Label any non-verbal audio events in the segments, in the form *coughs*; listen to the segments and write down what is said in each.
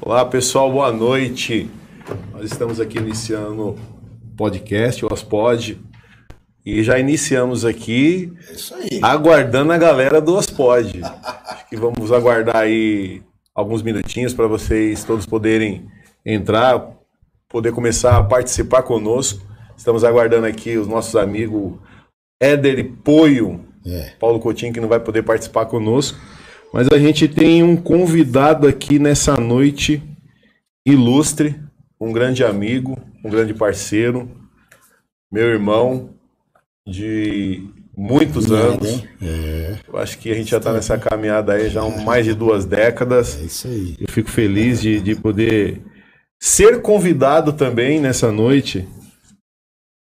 Olá pessoal, boa noite. Nós estamos aqui iniciando o podcast, o Ospod, e já iniciamos aqui É isso aí. aguardando a galera do Ospod. Acho que vamos aguardar aí alguns minutinhos para vocês todos poderem entrar, poder começar a participar conosco. Estamos aguardando aqui os nossos amigos Éder e Poio, É. Paulo Coutinho, que não vai poder participar conosco. Mas a gente tem um convidado aqui nessa noite ilustre, um grande amigo, um grande parceiro, meu irmão de muitos anos. hein? É, Eu acho que a gente já está nessa caminhada aí já há mais de duas décadas. é isso aí. Eu fico feliz de, de poder ser convidado também nessa noite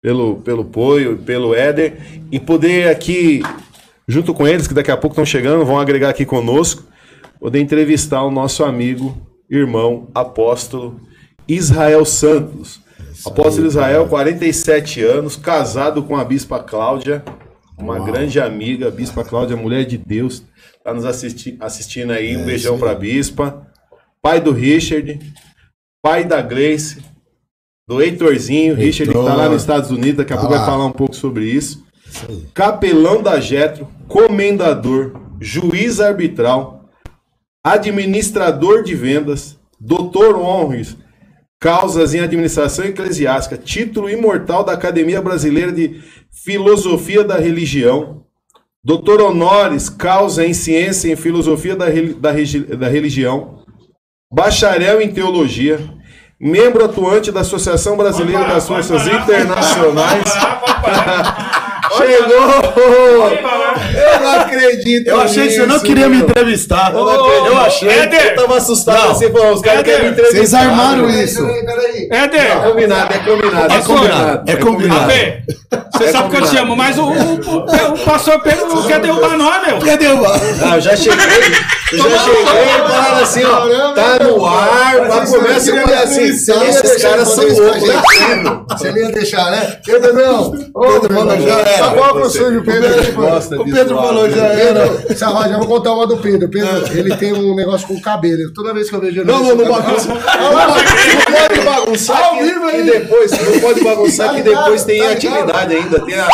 pelo, pelo Poio, pelo Éder, e poder aqui, junto com eles, que daqui a pouco estão chegando, vão agregar aqui conosco, poder entrevistar o nosso amigo, irmão, apóstolo Israel Santos. Apóstolo Israel, 47 anos, casado com a Bispa Cláudia, uma grande amiga, a Bispa Cláudia, mulher de Deus, está nos assisti assistindo aí. Um beijão para a Bispa. Pai do Richard, pai da Gleice, do Heitorzinho, Richard que está lá nos Estados Unidos, daqui a Tá pouco vai lá. falar um pouco sobre isso. Capelão da Getro, comendador, juiz arbitral, administrador de vendas, doutor honres, causas em administração eclesiástica, título imortal da Academia Brasileira de Filosofia da Religião, doutor honores, causa em ciência e filosofia da, da da religião, bacharel em teologia, membro atuante da Associação Brasileira das Forças Internacionais. Chegou! Eu não acredito. Eu achei que você não queria me entrevistar. Eu, não acredito. Eu achei. Éder! Eu tava assustado Não. assim, pô, os caras querem me entrevistar. Vocês armaram isso. Éder, É combinado, é combinado. É combinado, é combinado. Fê, você sabe que eu te amo, mas o, o, o, o pastor Pedro não quer derrubar nós, meu. Cadê o Ah, eu já cheguei, eu já cheguei e falaram assim, ó, tá no ar, mas começa a falar assim, esses caras são loucos, né? Você não ia deixar, né? Pedro, não. Pedro meu já irmão, Tá bom com o sujo, Pedro. tipo, O Pedro falou, já era. Sarra, já vou contar uma do Pedro. Pedro, ele tem um negócio com o cabelo. Toda vez que eu vejo ele. Não, não, não bagunça. Não pode bagunçar Ao que, vivo que aí. depois, não pode bagunçar Tá que depois tem tá atividade ainda, tem, a,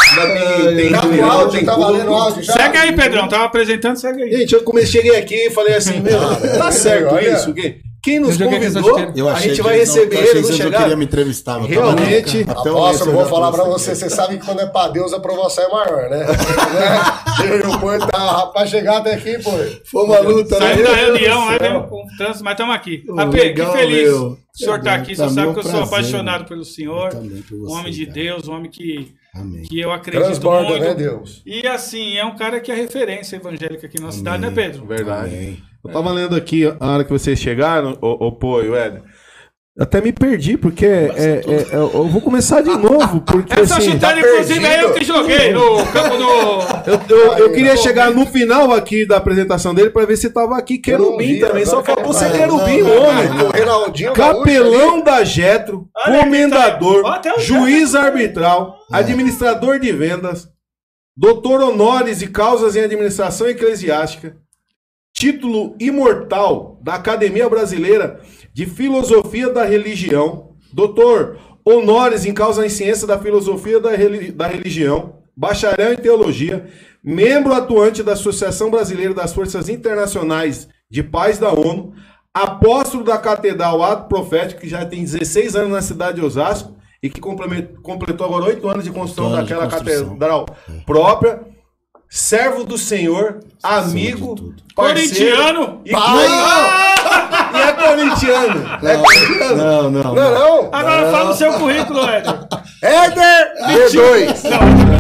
tem, Tá áudio, tem tá. Segue aí, Pedrão. Tava apresentando, segue aí. Gente, eu comecei, cheguei aqui e falei assim, meu, tá certo olha. isso? Quem, quem nos Eu convidou, Eu a achei gente que vai não- receber eu achei ele, que não vocês não chegar? queriam me entrevistar. mas Realmente. tava- até Apóstolo, eu vou falar pra trouxe você, você sabe que quando é pra Deus, a promoção é maior, né? né? *laughs* Eu pô, tá, rapaz, chegar até aqui, pô. Foi uma luta, né? Saindo da reunião, lá deu com o trânsito, mas estamos aqui. Ô, AP, que legal, feliz. meu. O senhor tá É, aqui, você sabe é um que eu sou apaixonado né? pelo senhor. Eu Um homem de cara. Deus, um homem que, Amém. que eu acredito Transborda, muito. né, Deus? E assim, é um cara que é referência evangélica aqui na cidade, né, Pedro? Verdade. Amém. Eu tava lendo aqui, a hora que vocês chegaram, o, o Poio, Éder. Até me perdi, porque é, é- é- eu vou começar de novo, *laughs* porque Essa assim... chutada, inclusive, é eu que joguei no campo do. Eu, eu, eu queria chegar no final aqui da apresentação dele pra ver se tava aqui querubim vi, também. Só faltou ser querubim, não, homem. Capelão da Getro, comendador, tá o juiz arbitral, administrador de vendas, doutor honores e causas em administração eclesiástica, título imortal da Academia Brasileira de Filosofia da Religião, doutor honores em causa em ciência da filosofia da, da religião, bacharel em teologia, membro atuante da Associação Brasileira das Forças Internacionais de Paz da ONU, apóstolo da Catedral Ato Profético, que já tem 16 anos na cidade de Osasco e que completou agora 8 anos de construção anos de daquela construção. catedral própria, servo do Senhor, amigo, parceiro Corintiano. e pai. E é corintiano. É corintiano. Não, não, Não, não. não. Agora fala o seu currículo, Éder. Éder D2.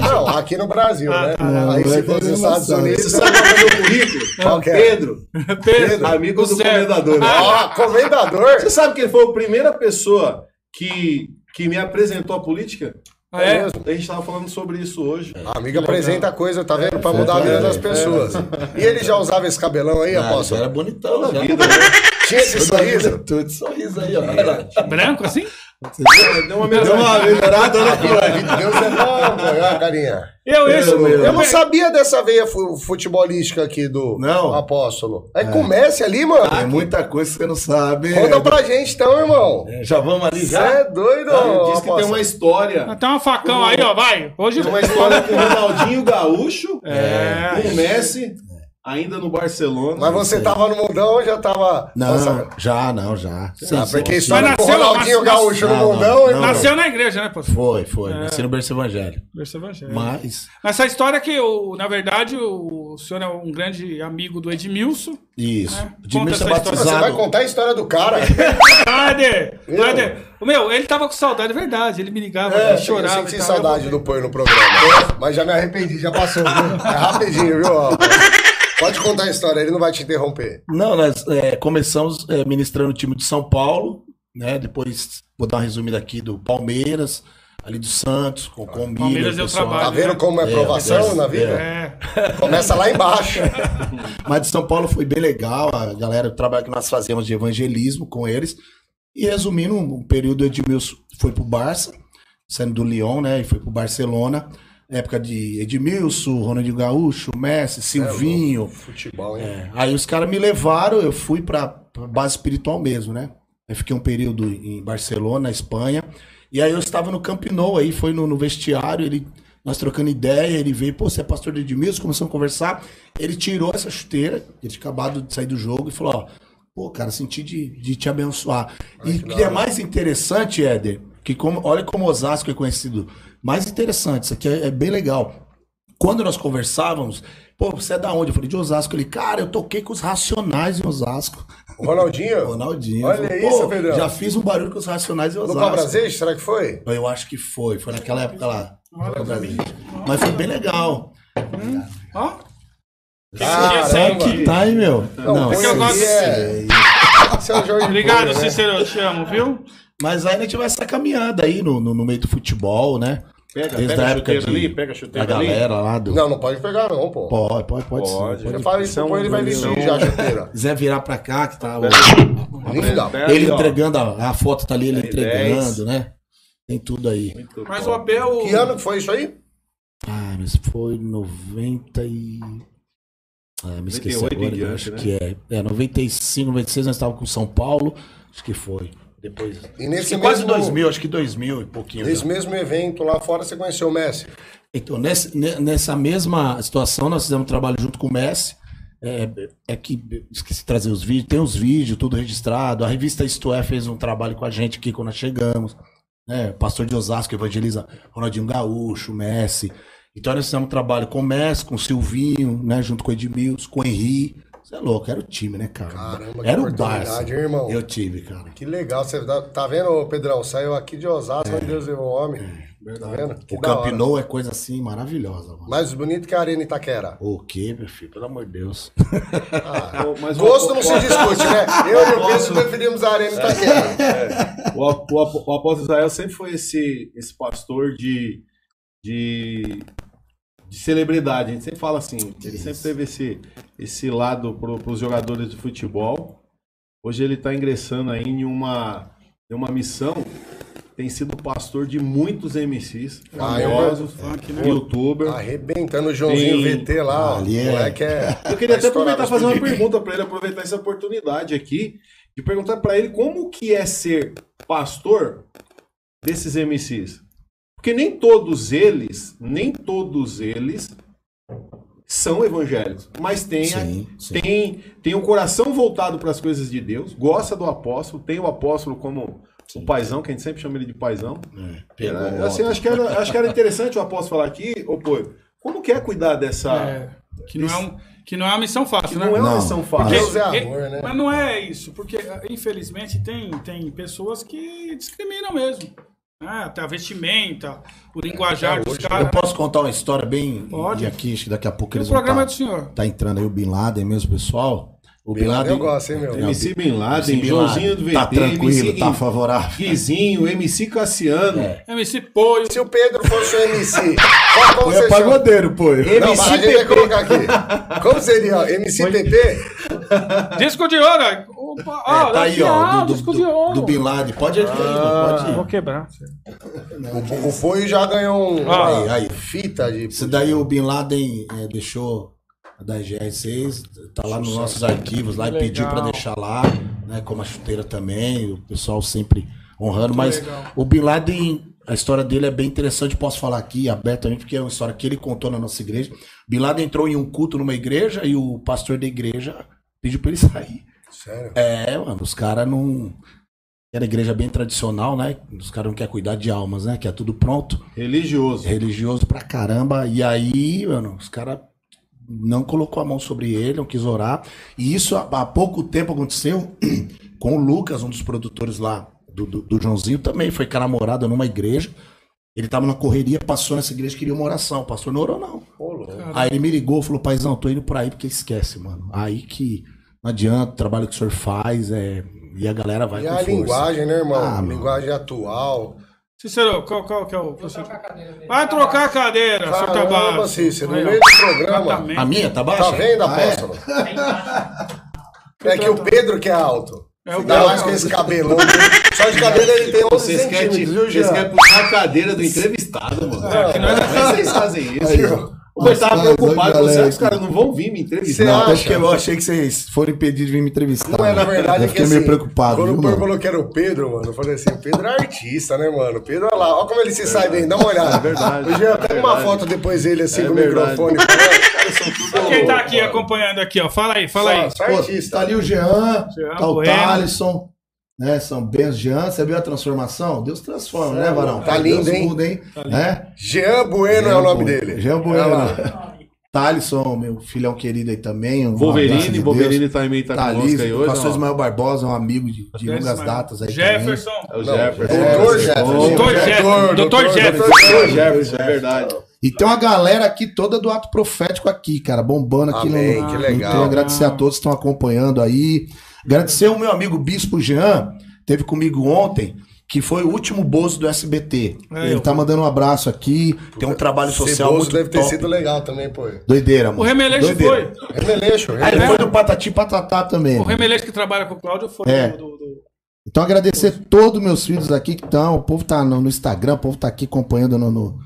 Não, Não, aqui no Brasil, né? não, Aí não se é for nos Estados. Unidos, Você sabe qual é o meu currículo? Qual que é? Pedro. Pedro. Amigo do comendador. Ó, comendador. Você sabe que ele foi a primeira pessoa que, que me apresentou a política? Ah, é? mesmo. A gente tava falando sobre isso hoje. A amiga apresenta coisa, tá vendo? Pra mudar a vida das pessoas. E ele já usava esse cabelão aí, Ah, apóstolo? era bonitão, já. Tinha esse sorriso? Tudo sorriso aí, ó. Branco assim? Deu uma Deu uma melhorada, né? Deus é bom, pô. Olha a carinha. Eu, esse, Eu- eu, Eu não sabia dessa veia fu- futebolística aqui do Não. apóstolo. É, comece ali, mano. Tem muita coisa que você não sabe. Conta pra gente então, irmão. Já vamos ali Você é doido, Diz que tem uma história. Tem uma facão aí, ó, vai. Hoje Tem uma história com o Ronaldinho Gaúcho, É. com o Messi, ainda no Barcelona. Mas você tava no mundão ou já tava... Não, Nossa, já, não, já. Sim, ah, sim, porque sim. história Mas com o nasceu- Ronaldinho Gaúcho no não, não, mundão, não. irmão. nasceu na igreja, né, pô? Foi, foi. Nasci no berço evangélico. Berço evangélico. Mas, Essa história que, o, na verdade, o, senhor é um grande amigo do Edmilson. isso. É. De Conta mim essa ser história. Você vai batizado. contar a história do cara. *laughs* Eu? Éder! Meu, ele tava com saudade, é verdade. Ele me ligava, É, ele chorava. eu senti tal. saudade do Põe no programa. Mas já me arrependi, já passou, viu? É rapidinho, viu? Pode contar a história, ele não vai te interromper. Não, nós é, começamos é, ministrando o time de São Paulo, né? Depois vou dar uma resumida aqui do Palmeiras, ali do Santos, com o Palmeiras Miller, deu pessoal. trabalho. Tá vendo como é provação é, na vida? É. Começa lá embaixo. *laughs* Mas de São Paulo foi bem legal, a galera, o trabalho que nós fazíamos de evangelismo com eles. E resumindo, um período Edmilson foi pro Barça, saindo do Lyon, né? E foi pro Barcelona. Época de Edmilson, Ronaldinho Gaúcho, Messi, Silvinho. Futebol, hein? É, Aí os caras me levaram, eu fui pra, pra base espiritual mesmo, né? Aí fiquei um período em Barcelona, na Espanha. E aí eu estava no Camp Nou, aí foi no, no vestiário, ele, nós trocando ideia, ele veio, pô, você é pastor de Edmilson, começamos a conversar. Ele tirou essa chuteira, ele tinha acabado de sair do jogo e falou, ó, pô, cara, senti de, de te abençoar. e o que é mais interessante, Éder, que como, olha como Osasco é conhecido. Mais interessante, isso aqui é- é bem legal quando nós conversávamos, pô, você é da onde? Eu falei, de Osasco. Ele, cara, eu toquei com os Racionais em Osasco. O Ronaldinho? *laughs* Ronaldinho. Olha Eu falei, isso, pô, Pedrão. Já fiz um barulho com os Racionais em No Osasco. Cabrazejo, será que foi? Eu acho que foi, foi naquela época lá. no Cabrazejo. Mas foi bem legal. Ó. Caramba. Que tá, hein, meu? Não, que eu gosto- aí, é... Esse é o Jorge Obrigado, né? Cícero, eu te amo, viu? Mas aí a gente vai essa caminhada aí no, no, no meio do futebol, né? Pega, Desde pega a a época chuteira de, ali, pega a da chuteira ali. galera lá do... Não, não pode pegar não, pô. Pode, pode, pode, Pode. sim. Pode. fala isso Põe, ele vai vestir já a chuteira. quiser virar pra cá, que tá... o- Ele ali, entregando, a, a foto tá ali, ele entregando, né? Tem tudo aí. Muito Mas bom. o Abel. Que ano que foi isso aí? Ah, mas foi 90 e... Ah, me esqueci 98 em agora, eu diante, acho né? que é. É, 95, 96 nós estávamos com São Paulo, acho que foi. Depois... E nesse Acho que quase mesmo- 2000, acho que 2000 e pouquinho. Nesse já. mesmo evento lá fora você conheceu o Messi. Então, nesse- ne- nessa mesma situação, nós fizemos um trabalho junto com o Messi. É, é que esqueci de trazer os vídeos, tem os vídeos, tudo registrado. A revista Isto É fez um trabalho com a gente aqui quando nós chegamos. Né? Pastor de Osasco evangeliza Ronaldinho Gaúcho, Messi. Então nós fizemos um trabalho com o Messi, com o Silvinho, né? junto com o Edmilson, com o Henri. Você é louco, era o time, né, cara? Caramba, que era o Barça. hein, irmão? Eu tive, cara. Que legal, você tá, tá vendo, Pedrão? Saiu aqui de Osasco, onde Deus levou o homem. Tá vendo? Que o da Camp hora. Nou é coisa assim maravilhosa. Mano. Mais bonito que a Arena Itaquera. O quê, meu filho? Pelo amor de Deus. Ah, *laughs* Mas o- gosto o- não se discute, né? *laughs* Eu e o Pedro preferimos a Arena Itaquera. *laughs* O, ap- o, ap- o apóstolo Israel sempre foi esse, esse pastor de, de, de celebridade. A gente sempre fala assim. Ele sempre teve esse, esse lado para os jogadores de futebol. Hoje ele está ingressando aí em uma, em uma missão. Tem sido pastor de muitos MCs, Ah, eu- famosos, Funk, né? youtuber. Arrebentando o Joãozinho Tem- VT lá. Ali é- moleque é. Eu queria até aproveitar e fazer uma pergunta para ele, aproveitar essa oportunidade aqui, de perguntar para ele como que é ser pastor desses MCs. Porque nem todos eles, nem todos eles são evangélicos, mas tem, Sim, sim. tem, tem um coração voltado para as coisas de Deus, gosta do apóstolo, tem o apóstolo como o paizão, que a gente sempre chama ele de paizão. É, o assim, acho, que era, acho que era interessante o apóstolo falar aqui, ô pô, como que é cuidar dessa... É, que, não é um, que não é uma missão fácil, que né? não é uma Não. missão fácil. Deus é Porque- amor, né? Mas não é isso, porque infelizmente tem, tem pessoas que discriminam mesmo. Ah, até a vestimenta, o linguajar até dos hoje, Eu caras. posso contar uma história bem. Pode. E aqui, acho que daqui a pouco E o eles vão programa é tá, do senhor. tá entrando aí o Bin Laden mesmo, pessoal. O Bin, Laden eu gosto, hein, meu? MC Bin MC Laden, Joãozinho do. VT, Tá tranquilo, MC tá favorável. Guizinho, MC Cassiano, É. MC Poio. Se o Pedro fosse o MC, *laughs* qual é pagodeiro, pô. Não, mas a gente vai colocar aqui. Como seria? MC PP? *laughs* Disco de ouro. ó. Opa, É, ah, tá aí, ó, ah, do, do, disco do, de ouro. do Bin Laden. Pode ir, aí, pode ir. Vou quebrar. O, o Foi já ganhou um, Ah. Aí, aí. fita de. Esse daí o Bin Laden é, deixou da GR6, tá lá nos nossos arquivos lá e pediu pra deixar lá, né? Como a chuteira também, o pessoal sempre honrando. Mas o Bin Laden, a história dele é bem interessante, posso falar aqui abertamente, porque é uma história que ele contou na nossa igreja. Bin Laden entrou em um culto numa igreja e o pastor da igreja pediu pra ele *laughs* sair. Sério? É, mano, os caras não. Era igreja bem tradicional, né? Os caras não querem cuidar de almas, né? Que é tudo pronto Religioso. religioso pra caramba. E aí, mano, os caras não colocou a mão sobre ele, não quis orar. E isso há, há pouco tempo aconteceu *clears throat* com o Lucas, um dos produtores lá do, do, do Joãozinho, também foi com a namorada numa igreja. Ele tava na correria, passou nessa igreja, queria uma oração. O pastor não orou, não. Aí ele me ligou, falou, paizão, tô indo por aí porque esquece, mano. Aí que não adianta, o trabalho que o senhor faz, é... e a galera vai E com a força. linguagem, né, irmão? Ah, meu. linguagem atual. Cícero, qual, qual que é o. Vai trocar a cadeira, seu Caramba, Tabaco. Cícero, no meio do programa. A minha, tá baixa? Tá vendo, Ah, é? apóstolo? É que o Pedro que é alto. É o Ainda mais com esse cabelão. Só de cabelo ele tem 11 Vocês querem, centímetros, viu, vocês querem puxar a cadeira do entrevistado, mano. É, que nós- Como é que vocês fazem isso? Aí? Eu tava Mas, preocupado, olha, será que os caras não vão vir me entrevistar? Não, é acha? porque eu achei que vocês foram impedidos de vir me entrevistar. Não é, na verdade, eu é que fiquei assim, meio preocupado, quando viu, o Pedro falou que era o Pedro, mano, eu falei assim, o Pedro é artista, né, mano? O Pedro, olha lá, olha como ele se sai bem, dá uma olhada. É verdade, O Jean, é pega uma foto depois dele assim É com o microfone. *laughs* Quem tá aqui mano. acompanhando aqui, ó? Fala aí, fala aí. Só Pô, artista. tá ali o Jean, Jean tá o Bueno. Né? São bem Jean. Você viu a transformação? Deus transforma, né, Varão? Tá lindo, Deus hein? muda, hein? Né? Jean Bueno é o nome dele. Jean. Bueno. *laughs* Thalisson, meu filhão querido aí também. um Wolverine, de Wolverine também tá Tá conosco aí hoje. pastor. Ismael Barbosa, um amigo de, de longas datas aí Jefferson. É o Jefferson. Doutor Jefferson. Doutor Jefferson. Doutor Jefferson. Doutor Jefferson, é verdade. também. E tem uma galera aqui toda do ato profético aqui, cara, bombando aqui Amém, no. que legal. Então, agradecer a todos que estão acompanhando aí. Agradecer o meu amigo Bispo Jean, teve comigo ontem, que foi o último Bozo do SBT. É, Ele eu tá mandando um abraço aqui, tem um trabalho social Ceboso muito deve ter top. sido legal também, pô. Doideira, mano. O Remeleixo Doideira. foi. Remeleixo, Ah, ele Remeleixo. foi do Patati Patatá também. O mano. Remeleixo que trabalha com o Cláudio foi É. do, do- do- Então agradecer todos meus filhos aqui que estão. O povo tá no, no Instagram, o povo tá aqui acompanhando no, no,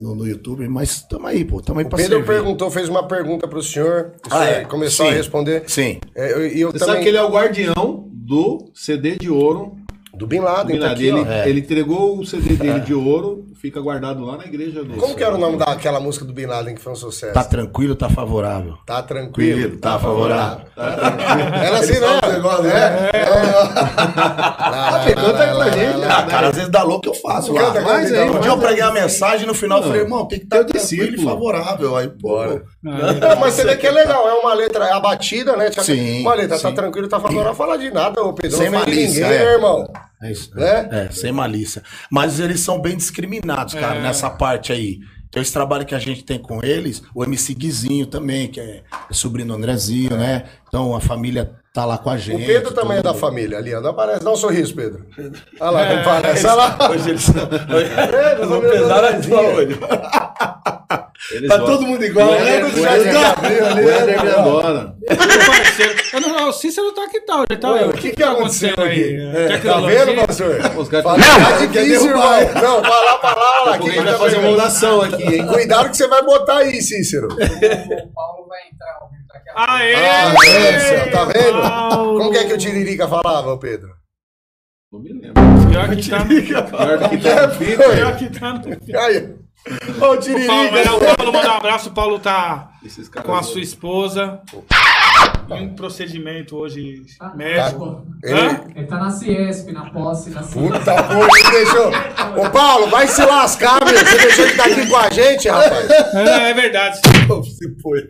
no- no YouTube. Mas tamo aí, pô. Tamo aí O pra Pedro servir. perguntou, fez uma pergunta pro senhor. O Ah, senhor é? começou Sim. a responder. Sim. É, eu- eu, Você também. sabe que ele é o guardião do CD de ouro. Do Bin Laden, Bin tá Laden. aqui, ele. É. ele entregou o CD dele de ouro, fica guardado lá na igreja do. Como que era o nome daquela música do Bin Laden que foi um sucesso? Tá tranquilo, tá favorável. Tá tranquilo. Tá favorável. Era assim, né? Ah, É. *laughs* Canta aí pra gente. Ah, cara, às vezes dá louco que eu faço lá. Canta, Mas canta, aí, um dia eu preguei a mensagem no final eu falei, irmão, tem que estar Teu tranquilo e favorável. Aí. Não, mas você vê que é legal, é uma letra, é a batida, né? Tipo, Sim, Uma letra, tá tranquilo, tá favorável, fala de nada, ô Pedro. Sem não malícia, ninguém, é. né, irmão? É isso. Né? É, sem malícia. Mas eles são bem discriminados, cara, É. nessa parte aí. É esse trabalho que a gente tem com eles, o MC Guizinho também, que é, é sobrinho do Andrezinho, né? Então a família tá lá com a O gente. Pedro também é da família ali. Não aparece, dá um sorriso, Pedro. Olha lá, como parece. Olha lá. Hoje eles são. Não pesaram a olho. Eles Tá gostam. todo mundo igual, O né? O Éder- Gabriel ali, o Éder me né? adora. Meu parceiro. Eu não, o Cícero tá que tal? Ele tá, Ué, o que que aconteceu aqui? É, Tá vendo, pastor? Os caras Fala, Não, tá difícil, irmão. Não, vai lá, vai lá, lá. Daqui a gente vai tá fazer uma oração aqui, hein? Cuidado que você vai botar aí, Cícero. O Paulo vai entrar Aê! Ah, céu, tá vendo? Paulo! Como que é que o Tiririca falava, Pedro? Não me lembro. Pior que tá no Pior que tá no. Pior que tá no Ô, O Paulo, Tiririca. não, o Paulo manda um abraço. O Paulo tá Esses caras com a sua esposa em um procedimento hoje Tá. médico. Ele- Hã? Ele tá na Ciesp, na posse da Ciesp. Puta porra, ele deixou. Ô, Paulo, vai se lascar, meu. Você deixou de estar aqui com a gente, rapaz. É, é verdade.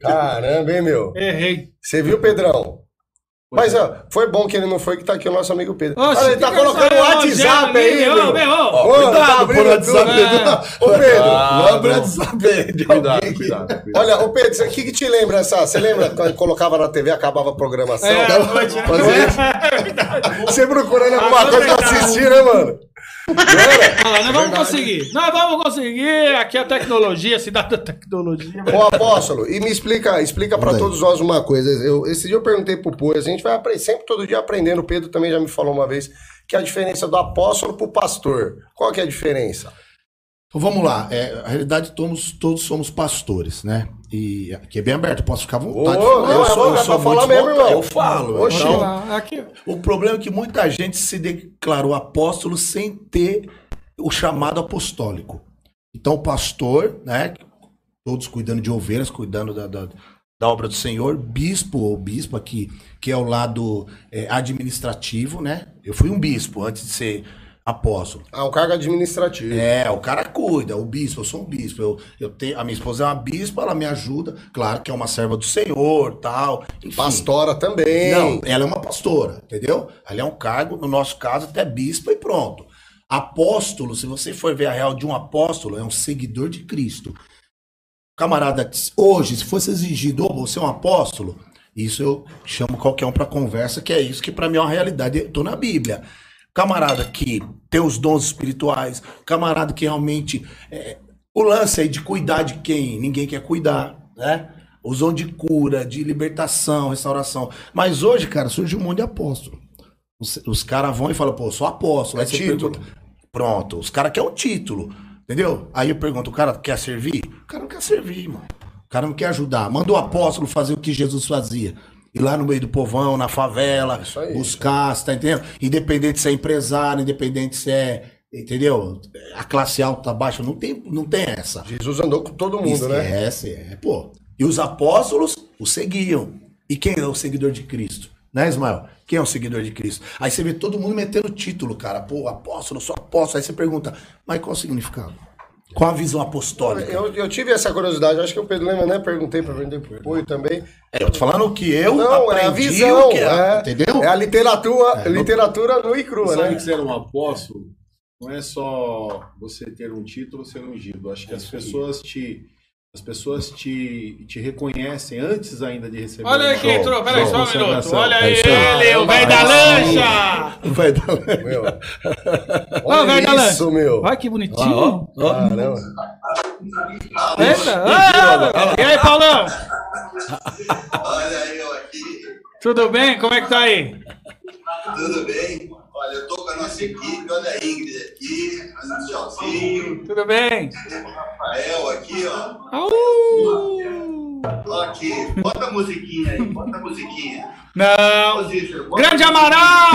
Caramba, hein, meu. Errei. Você viu, Pedrão? Mas, ó, foi bom que ele não foi, que tá aqui o nosso amigo Pedro. Oxe, Olha, ele tá que é colocando o WhatsApp aí, meu. meu, ô. Ô, Cuidado, tá abrindo WhatsApp. Ô, Pedro. Não abre o WhatsApp Cuidado, cuidado, cuidado. Olha, ô Pedro, o que que te lembra essa... Você lembra quando colocava na TV, acabava a programação? É, né? Fazer isso? É verdade. Você procurando alguma Ah, coisa pra verdade. assistir, né, mano? Nós vamos conseguir. Nós vamos conseguir. Aqui é a tecnologia, cidade da tecnologia. Ô, apóstolo, e me explica, explica para todos nós uma coisa. Eu, esse dia eu perguntei pro Pô, a gente vai sempre todo dia aprendendo. O Pedro também já me falou uma vez que a diferença do apóstolo pro pastor. Qual que é a diferença? Então vamos lá. É, a realidade, todos, todos somos pastores, né? E aqui é bem aberto, posso ficar à vontade. Ô, não, é bom, é pra falar muito mesmo, irmão. Eu falo. Oxi. então, Lá, Aqui, o problema é que muita gente se declarou apóstolo sem ter o chamado apostólico. Então, o pastor, né? Todos cuidando de ovelhas, cuidando da, da, da obra do Senhor, bispo ou bispa, que, que é o lado é, administrativo, né? Eu fui um bispo antes de ser apóstolo. Ah, um cargo administrativo. É, o cara cuida, o bispo, eu sou um bispo. Eu, eu tenho, a minha esposa é uma bispa, ela me ajuda. Claro que é uma serva do Senhor, tal. Enfim. Pastora também. Não, ela é uma pastora, entendeu? Ela é um cargo, no nosso caso, até bispa e pronto. Apóstolo, se você for ver a real de um apóstolo, é um seguidor de Cristo. Camarada, hoje, se fosse exigido, ô, você é um apóstolo, isso eu chamo qualquer um para conversa, que é isso que para mim é uma realidade. Eu tô na Bíblia. Camarada que tem os dons espirituais, camarada que realmente. é, o lance aí de cuidar de quem ninguém quer cuidar, né? Os dons de cura, de libertação, restauração. Mas hoje, cara, surge um monte de apóstolo. Os, os caras vão e falam, pô, sou apóstolo. É Aí título. pergunta, Pronto, os caras querem um título, entendeu? Aí eu pergunto, o cara quer servir? O cara não quer servir, mano. O cara não quer ajudar. Manda o apóstolo fazer o que Jesus fazia. Ir lá no meio do povão, na favela, aí. buscar, você tá entendendo? Independente se é empresário, independente se é, entendeu? A classe alta, baixa, não tem, não tem essa. Jesus andou com todo mundo, né? Esquece, é, pô. E os apóstolos o seguiam. E quem é o seguidor de Cristo? Né, Ismael? Quem é o seguidor de Cristo? Aí você vê todo mundo metendo título, cara. Pô, apóstolo, eu sou apóstolo. Aí você pergunta, mas qual o significado? Qual a visão apostólica? Eu, eu tive essa curiosidade, acho que o Pedro lembra, né? Perguntei para vender pro Poi também. É, eu tô falando o que eu Não, é a aprendi, visão, o que é, é, entendeu? é a literatura, É, literatura nua e crua, Sabe né? que ser um apóstolo não é só você ter um título ser ungido. Acho que as pessoas te as pessoas te, te reconhecem antes ainda de receber. Olha aí quem Show, entrou, peraí, só um minuto. Olha É aí ele, o velho da lancha! Vai dar... Meu. Ó, velho Olha da lancha. isso, meu. Olha que bonitinho. Caramba. Eita, ah, e aí, Paulão? Olha aí, eu aqui. Tudo bem? Como é que tá aí? Tudo bem? Olha, eu tô com a nossa equipe. Olha a Ingrid aqui, o Tchauzinho, Tudo bem? o Rafael aqui, ó. Ó aqui. Bota a musiquinha aí, bota a musiquinha. Não! Grande Amaral!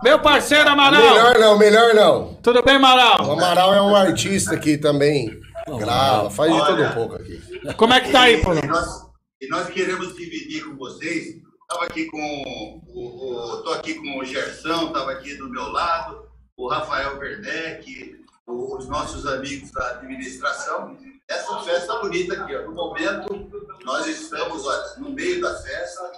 Meu parceiro Amaral! Melhor não, melhor não. Tudo bem, O Amaral? Amaral é um artista aqui também. Grava, faz de tudo um pouco aqui. Como é que tá aí, Paulão? E nós, e nós queremos dividir com vocês. Estava aqui com o, o. Tô aqui com o Gerson, estava aqui do meu lado, o Rafael Werneck, os nossos amigos da administração. Essa festa bonita aqui, ó. No momento, nós estamos olha, no meio da festa,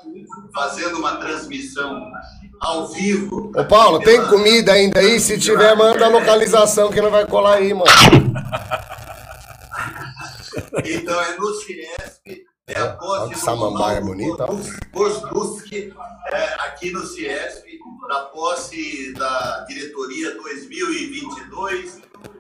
fazendo uma transmissão ao vivo. Ô Paulo, tem comida ainda aí? Se tiver, manda a localização que não vai colar aí, mano. Então é no Ciesp, é a posse que samambaia bonita, é, aqui no Ciesp, na posse da diretoria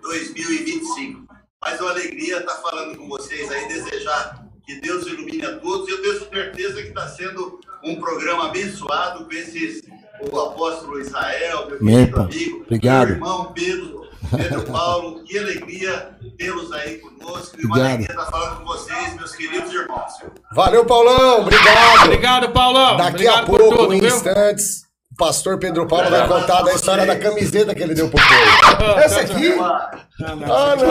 2022-2025. Mas uma alegria estar falando com vocês aí, desejar que Deus ilumine a todos. Eu tenho certeza que está sendo um programa abençoado com esses, o apóstolo Israel, meu querido amigo, obrigado. meu irmão Pedro, Pedro Paulo. Que alegria tê-los aí conosco. E uma Obrigado. alegria estar falando com vocês, meus queridos irmãos. Valeu, Paulão. Obrigado. Obrigado, Paulão. Daqui Obrigado a pouco, tudo, em viu? instantes, o pastor Pedro Paulo vai contar da história da camiseta que ele deu pro povo. *laughs* Essa aqui? Ah, não.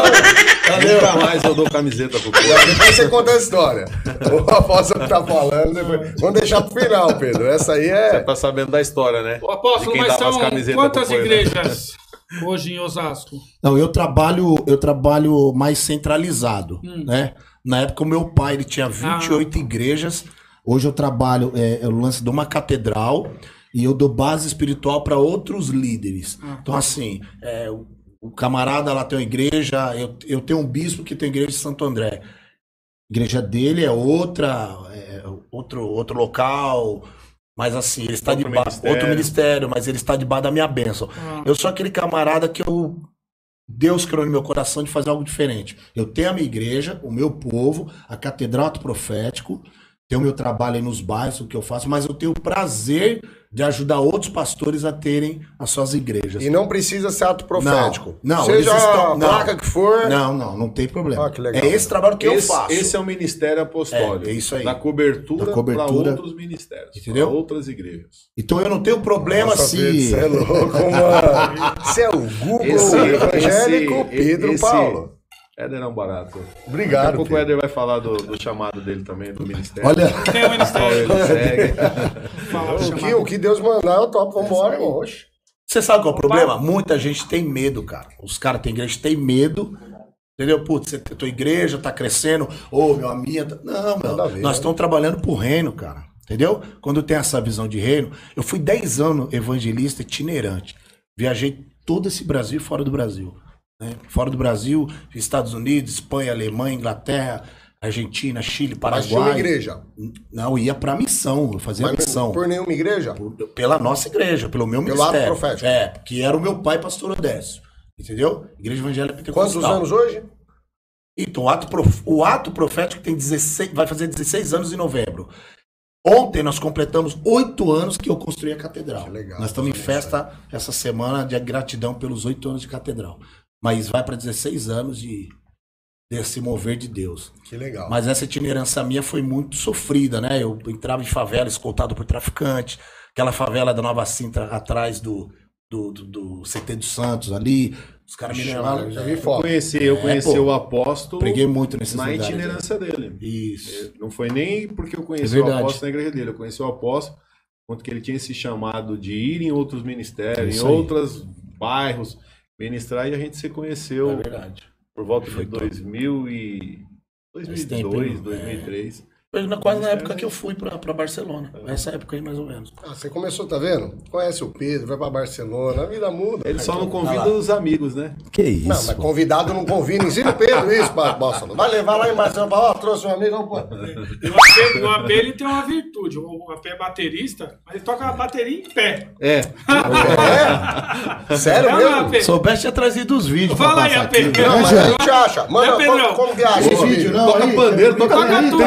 Nunca mais eu dou camiseta pro povo. Depois você conta a história. O apóstolo tá falando. Depois... Vamos deixar pro final, Pedro. Essa aí é. Tá sabendo da história, né? O apóstolo, mas são quantas né? igrejas hoje em Osasco? Não, eu trabalho, eu trabalho mais centralizado, né? Na época o meu pai ele tinha 28 igrejas. Hoje eu trabalho é, é o lance de uma catedral e eu dou base espiritual para outros líderes. Então assim, é, o, o camarada lá tem uma igreja, eu, eu tenho um bispo que tem igreja de Santo André. A igreja dele é outra, é outro outro local. Mas assim, ele está Outro debaixo. ministério. Outro ministério, mas ele está debaixo da minha bênção. Eu sou aquele camarada que eu. Deus criou no meu coração de fazer algo diferente. Eu tenho a minha igreja, o meu povo, a Catedral Ato Profético, tenho o meu trabalho aí nos bairros, o que eu faço, mas eu tenho o prazer de ajudar outros pastores a terem as suas igrejas. E não precisa ser ato profético. Não, não, Seja estão- a não. placa que for. Não, não, não tem problema. Ah, que legal. é esse trabalho que eu esse, faço. esse é o ministério apostólico. É, é isso aí. Da cobertura, Da cobertura. para outros ministérios. Entendeu? Para outras igrejas. Então eu não tenho problema Nossa, se. Você é louco, *laughs* mano. Você é o Google evangélico Pedro esse- Paulo. Éder é um barato. Daqui a Obrigado. pouco o Pedro. Éder vai falar do, do chamado dele também, do ministério. Olha, Tem o ministério. *laughs* O que, o que Deus mandar, eu topo. Vambora, irmão. Oxe. você sabe qual é o problema? Muita gente tem medo, cara. Os caras têm igreja tem medo. Entendeu? Putz, você, tua igreja tá crescendo. Ô, meu, a minha. tá- Não, meu. Nós né? estamos trabalhando pro reino, cara. Entendeu? Quando tem essa visão de reino. Eu fui 10 anos evangelista itinerante. Viajei todo esse Brasil e fora do Brasil. Né? Fora do Brasil, Estados Unidos, Espanha, Alemanha, Inglaterra, Argentina, Chile, Mas tinha uma Paraguai. igreja. Não, ia pra missão. Eu fazia Mas missão. por nenhuma igreja? Pela nossa igreja, pelo meu Pelo ato ministério. profético. É, que era o meu pai, pastor Odécio. Entendeu? Igreja Evangélica Pentecostal. Quantos anos hoje? Então, o ato, prof- o ato profético tem 16, vai fazer 16 anos em novembro. Ontem nós completamos oito anos que eu construí a catedral. Legal, nós estamos em isso festa essa semana de gratidão pelos oito anos de catedral. Mas vai para 16 anos de desse mover de Deus. Que legal. Mas essa itinerância minha foi muito sofrida, né? Eu entrava em favela escoltado por traficante, aquela favela da Nova Sintra atrás do, do, do, do CT dos Santos ali. Os caras me levaram. já vi Eu foto. conheci, eu É, conheci pô. o apóstolo Preguei muito nesses na lugares. né? itinerância dele. Isso. Não foi nem porque eu conheci É o apóstolo na igreja dele, eu conheci o apóstolo quanto que ele tinha esse chamado de ir em outros ministérios, Isso em aí. outros bairros, ministrar, e a gente se conheceu É verdade. por volta de top. 2000 e... Esse tempo, 2002, hein? 2003. Foi na- quase na época que eu fui pra, pra Barcelona. Essa época aí, mais ou menos. Ah, você começou, tá vendo? Conhece o Pedro, vai pra Barcelona, a vida muda. Ele só não convida os amigos, né? Que isso? Não, mas convidado não convida. Ensina o Pedro isso, pra Barcelona. Vai levar lá em Barcelona, ó, trouxe um amigo, vamos pôr. E o AP, o AP ele tem uma virtude. O AP é baterista, mas ele toca a bateria em pé. É. É? Sério É, mesmo? Soubesse tinha trazido os vídeos. Fala aí, AP. Não, mas a gente acha. Manda, É, como, como que acha vídeo, não. toca aí, pandeiro, toca toca tudo.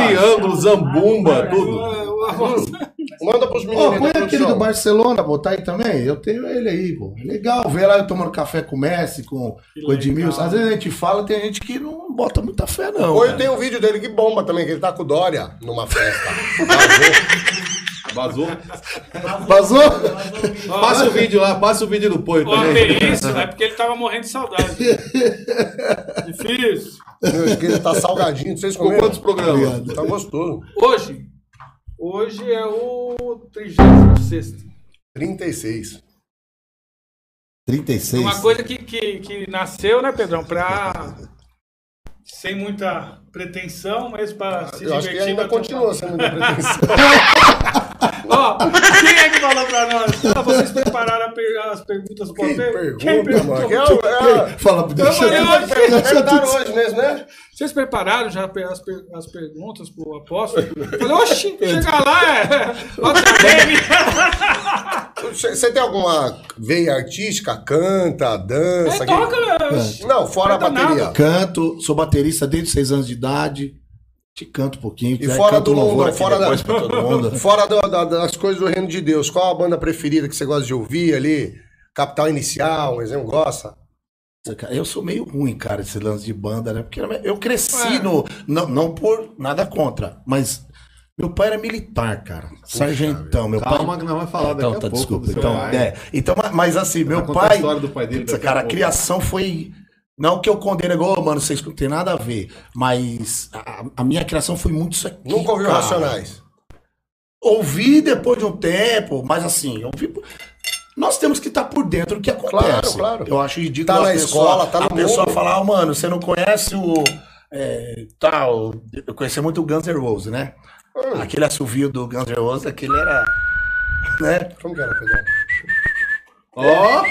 Zambumba, tudo. Manda pros Ô, meninos põe da aquele do Barcelona, botar aí também. Eu tenho ele aí, pô. É legal ver lá eu tomando café com o Messi, com, com o Edmilson. Às vezes a gente fala, tem gente que não bota muita fé, não. Hoje cara. tem um vídeo dele que bomba também, que ele tá com o Dória numa festa. Vazou. Vazou? Passa o vídeo lá, passa o vídeo do Poio também. isso é porque ele tava morrendo de saudade. Difícil. Meu, ele tá salgadinho, vocês Com comeram? quantos programas? Tá gostoso. Hoje, hoje é o 36 36. 36. Uma coisa que, que, que nasceu, né, Pedrão? Pra. Sem muita pretensão, mas pra se Eu acho que divertir. ainda continua sendo de pretensão. *laughs* Ó, quem é que falou pra nós? Ah, vocês prepararam a as perguntas pro Que AP? pergunta, mano. Que é, o- é, Fala, deixa Eu falei, eu... hoje- perguntaram hoje mesmo, né? Vocês prepararam já as, per- as perguntas pro apóstolo? Eu falei, oxi, chega lá, é. Você tem alguma veia artística? Canta, dança? É, toca, né? Não, fora a bateria. nada. Canto, sou baterista desde 6 anos de idade. Te canto um pouquinho. E quiser, fora do louvor fora da-. *laughs* Fora do- da- das coisas do reino de Deus, qual a banda preferida que você gosta de ouvir ali? Capital Inicial, um exemplo, gosta? Eu sou meio ruim, cara, esse lance de banda, né? Porque eu cresci É. no. Não, não por nada contra, mas meu pai era militar, cara. Sargentão. Meu Calma pai. que nós vamos falar daqui Então, a tá, pouco. desculpa. Então, pai. é, então, ma- mas assim, meu contar a pai. história do pai dele cara, a criação foi. Não que eu condene igual, mano, vocês não tem nada a ver. Mas a, a minha criação foi muito isso aqui. Nunca ouviu cara. Racionais? Ouvi depois de um tempo, mas assim, ouvi. Nós temos que estar por dentro do que acontece. Claro, claro. Eu acho ridículo Tá a na pessoa, escola, tá no a pessoa mundo. falar, "Ah, mano, você não conhece o. é, tal. Eu conheci muito o Guns N' Roses, né? Hum. Aquele assovio do Guns N' Roses, aquele era. Né? Como que era, Pedro? Ó,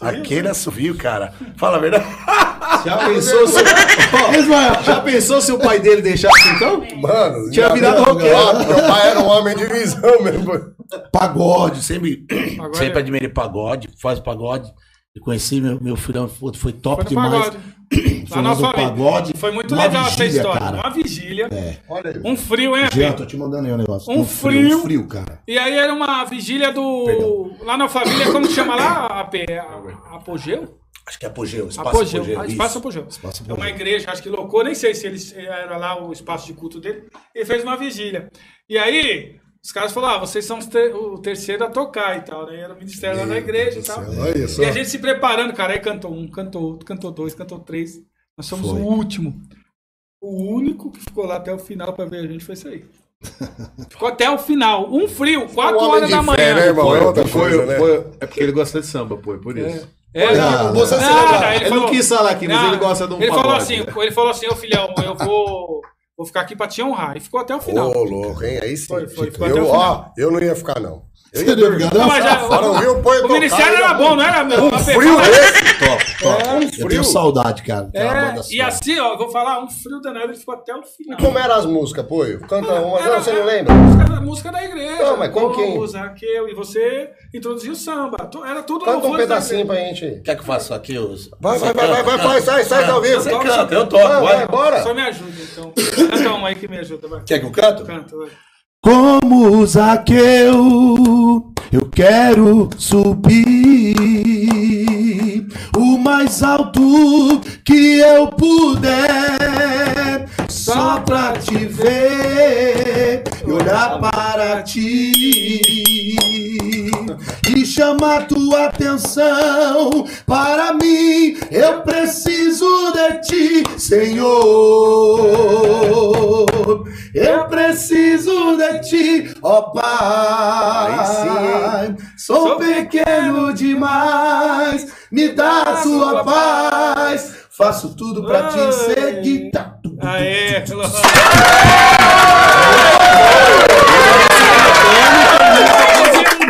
Aquele assovio, cara. Fala a verdade. Já pensou se, Ó, já pensou se o pai dele deixasse então? Mano, Tinha virado roqueiro. Meu pai era um homem de visão mesmo. Pagode, sempre, Agora sempre é. admirei pagode, faz pagode. Eu conheci meu, meu filhão, foi, top Foi no demais. pagode. *clears throat* Foi na no família. pagode. Foi muito legal essa vigília, história. cara. Uma vigília. Olha aí. Um frio, hein, Jean, Apê? tô te mandando aí um negócio. Um frio. Um frio, cara. E aí era uma vigília do. Lá na família, como chama lá, *coughs* AP? A- Apogeu? Acho que é apogeu, espaço Apogeu. apogeu. Ah. Espaço Apogeu. Espaço É uma apogeu. igreja, acho que loucou, nem sei se ele era lá o espaço de culto dele. Ele fez uma vigília. E aí, os caras falaram: ah, vocês são ter- o terceiro a tocar e tal, né? Era o ministério lá da igreja e tal. Olha só. E a gente se preparando, cara. Aí cantou um, cantou outro, cantou dois, cantou três. Nós somos Foi. o último. O único que ficou lá até o final pra ver a gente foi isso aí. *laughs* Ficou até o final. Um frio, 4 Um homem horas da fé, manhã. né, irmão? É outra Foi, né? foi- é porque ele gosta de samba, pô, é por isso. É, Ah, Você se Nada, legal. ele Ele não quis falar aqui, mas ele gosta de um Ele falou assim, ele falou assim, ô filhão, eu vou, vou ficar aqui pra te honrar. E ficou até o final. Ô, louco, hein? Aí sim. Foi, foi, eu, ó, eu não ia ficar, não. Eu ia Você deu ligado? Não, mas já- Fora, o Poi o tocar, ministério era bom, não era meu? Uma frio desse. *laughs* Top, top. Eu tenho saudade, cara. é É, e assim, ó, vou falar, um frio danado, ele ficou até o final. Como eram as músicas, Poi? Canta uma, Era- não, você não lembra? Música, música da igreja. Não, mas como quem? O Zaqueu, e você introduziu o samba. Era tudo Canta um pedacinho pra gente. Quer que eu faça aqui os. Vai, vai, vai, vai, vai, sai, sai, tá vivo. Você canta, eu toco, vai, bora. Só me ajuda, então. Canta uma aí que me ajuda, vai. Quer que eu canto? Canta, vai. Como Zaqueu, eu quero subir o mais alto que eu puder, só pra te ver e olhar para ti e chamar tua atenção para mim. Eu preciso de ti, Senhor. Eu preciso de ti, ó Pai. Sou pequeno demais, me dá tua paz. Faço tudo pra te seguir. Tá. Aê, *laughs* pelo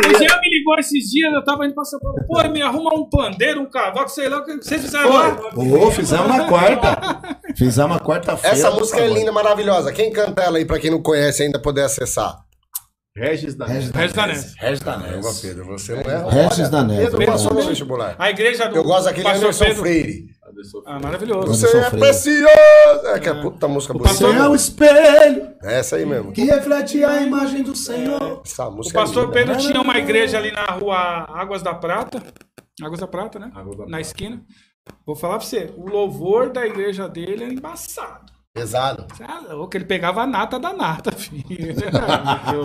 O Jean me ligou esses dias, eu tava indo pra São Paulo. Pô, me arruma um pandeiro, um cavaco, sei lá o que vocês fizeram lá. Ô, fizemos na quarta. Fizemos na quarta-feira. Essa música é linda, maravilhosa. Quem canta ela aí, pra quem não conhece, ainda poder acessar? Regis da Regis da Regis da Ness. Ness. Regis da Caramba, Ness. Pedro, você não é. Regis da Ness. Pedro passou no vestibular. A igreja do Eu gosto daquele pastor Anderson Pedro. Freire. Ah, maravilhoso. Você Anderson é Freire. precioso. É que a puta música Você bonita. é o espelho É essa aí mesmo. que reflete a imagem do Senhor. Essa O música pastor é. Pedro tinha uma igreja ali na rua Águas da Prata. Águas da Prata, né? Águas da Na Prata. esquina. Vou falar pra você, o louvor da igreja dele é embaçado. Pesado. Você é louco, ele pegava a nata da nata, *laughs* filho.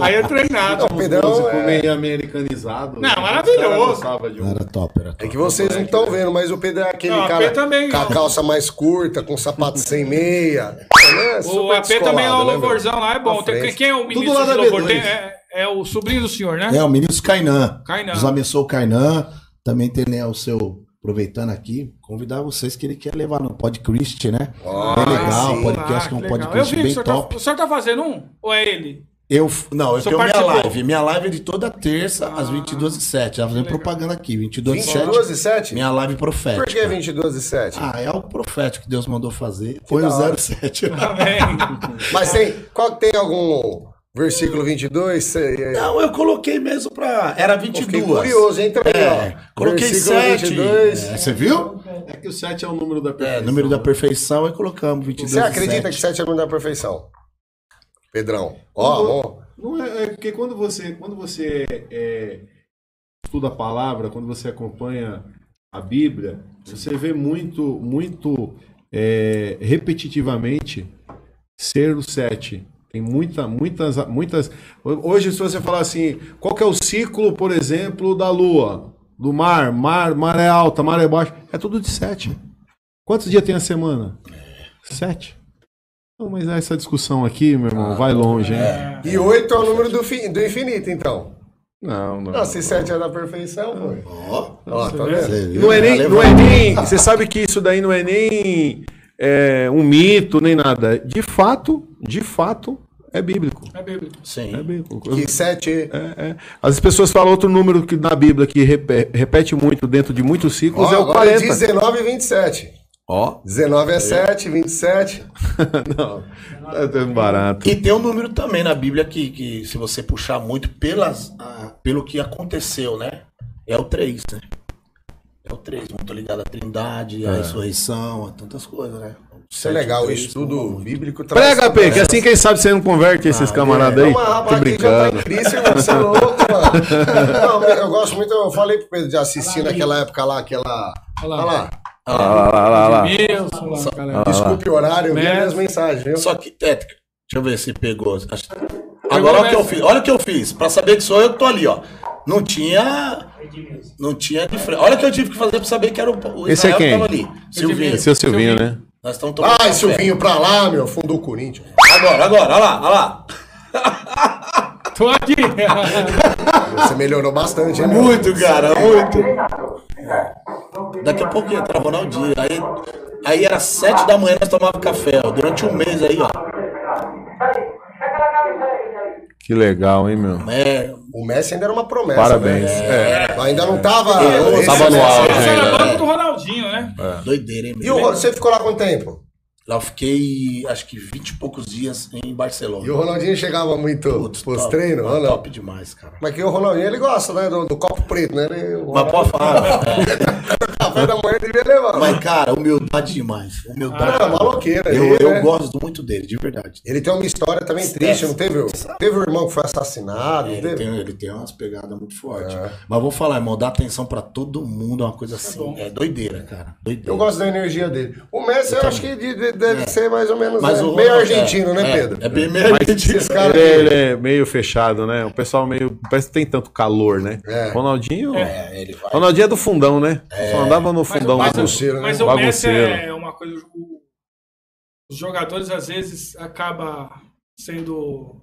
Aí é treinado. Não, Pedrão, músico é- meio americanizado. Não, Os caras maravilhoso. um- Era top, era top. É que vocês não estão vendo, mas o Pedro é aquele Não, o cara também, com a calça mais curta, com sapato sem meia. É O AP também é o né, louvorzão lá, é bom. Tem- quem é o ministro lá de da louvor? B2. Tem- é, é o sobrinho do senhor, né? É, o ministro Kainan. Kainan. Deus abençoe o Kainan. Também tem né, o seu. Aproveitando aqui, convidar vocês que ele quer levar no podcast, né? Ah, bem legal, sim. podcast que é um legal. podcast vi, bem o senhor, top. Tá, o senhor tá fazendo um? Ou é ele? Eu, não, eu tenho minha participou. live. Minha live é de toda terça, às Ah, 22h07. Já fazendo legal. propaganda aqui, 22h07. 22 e 7? Minha live Por profética. que 22 e 7? Ah, é o profético que Deus mandou fazer. Foi o hora. 07. Amém. Mas tem, qual, tem algum versículo 22? Cê- Não, eu coloquei mesmo pra. Era Eu 22. fiquei curioso, entra aí, É, ó. coloquei Versículo 7. 22. É, você viu? É que o 7 é o número da É, perfeição. número da perfeição e colocamos 22. Você acredita 7. que 7 é o número da perfeição? Pedrão. Ó, ó. Não é, é porque quando você, quando você é, estuda a palavra, quando você acompanha a Bíblia, você vê muito, muito é, repetitivamente ser o sete. Tem muita, muitas, muitas. Hoje, se você falar assim, qual que é o ciclo, por exemplo, da Lua, do mar, mar, maré alta, maré baixa, é tudo de sete. Quantos dias tem a semana? Sete. Não, mas essa discussão aqui, meu irmão, vai longe, hein? E 8 é o número do, fi- do infinito, então. Não, não. Não, se 7 é da perfeição, pô. Ó, Ó, tá vendo? Não é nem, Já não é nem. Você sabe que isso daí não é nem é, um mito, nem nada. De fato, de fato, é bíblico. É bíblico. É Sim. bíblico. Que 7 É, é. As pessoas falam outro número que na Bíblia que repe- repete muito dentro de muitos ciclos Ó, é o agora é 40. 19 e 27. Ó. 19 é 7, 27. Não. Tá dando barato. E tem um número também na Bíblia que, que se você puxar muito pelas, ah, pelo que aconteceu, né? É o 3, né? É o 3, muito ligado à trindade, à ressurreição, a tantas coisas, né? Isso é legal, o estudo bíblico Prega, P, que assim quem sabe você não converte esses camaradas aí. Não, mas Tô rapaz, aqui já tá brincando. em Cristo, irmão, você é *laughs* louco, mano. Não, eu gosto muito, eu falei pro Pedro de assistir naquela época lá, aquela. Olha lá. Olha lá, lá, lá, lá, lá. Wilson, lá, galera. Desculpe o horário, eu vi as mensagens, viu? Só que, é, deixa eu ver se pegou. Acho- Agora olha o que eu fiz. Olha o que eu fiz. Pra saber que sou eu que tô ali, ó. Não tinha. Não tinha de frente. Olha o que eu tive que fazer pra saber que era o, o Esse é Israel que quem? tava ali. Silvinho. Esse é o Silvinho, né? Nós estamos tomando. Ai, café. Silvinho pra lá, meu, fundou o Corinthians. Agora, agora, olha lá, olha lá. *laughs* Tô aqui. Você melhorou bastante, hein, meu? Muito, cara, muito. Daqui a pouco entra Ronaldinho. Aí, aí era sete da manhã, nós tomávamos café, ó. Durante um mês aí, ó. Que legal, hein, meu? É, O Messi ainda era uma promessa. Parabéns. Né? É. Ainda não tava. Eu esse- tava no auge Esse era banco do Ronaldinho, né? doideira, hein, E meu? o, Ro- você ficou lá quanto tempo? Lá eu fiquei, acho que 20 e poucos dias em Barcelona. E o Ronaldinho chegava muito Putz, pros top, treinos, não? top demais, cara. Mas que o Ronaldinho, ele gosta, né? Do, do copo preto, né? Ele, o Mas pode falar. *laughs* é. café da manhã ele devia levar. Mas, cara, humildade demais. Humildade. Ah, maloqueira. eu, ele, eu né? gosto muito dele, de verdade. Ele tem uma história também triste, não teve? Teve um irmão que foi assassinado, Ele teve? tem, ele tem umas pegadas muito fortes. Mas vou falar, irmão, dar atenção pra todo mundo é uma coisa assim. É doideira, cara. Doideira. Eu gosto da energia dele. O Messi, eu, acho que de- de- deve ser mais ou menos Mas né, o meio argentino, né, é, Pedro? É bem meio *laughs* argentino. Caras Ele, é- é meio fechado, né? O pessoal meio. Parece que tem tanto calor, né? É. Ronaldinho. É, ele vai. Ronaldinho é do fundão, né? Só andava no Mas, fundão. mas, bagunceiro, né? mas o Messi é uma coisa. os jogadores às vezes acaba sendo.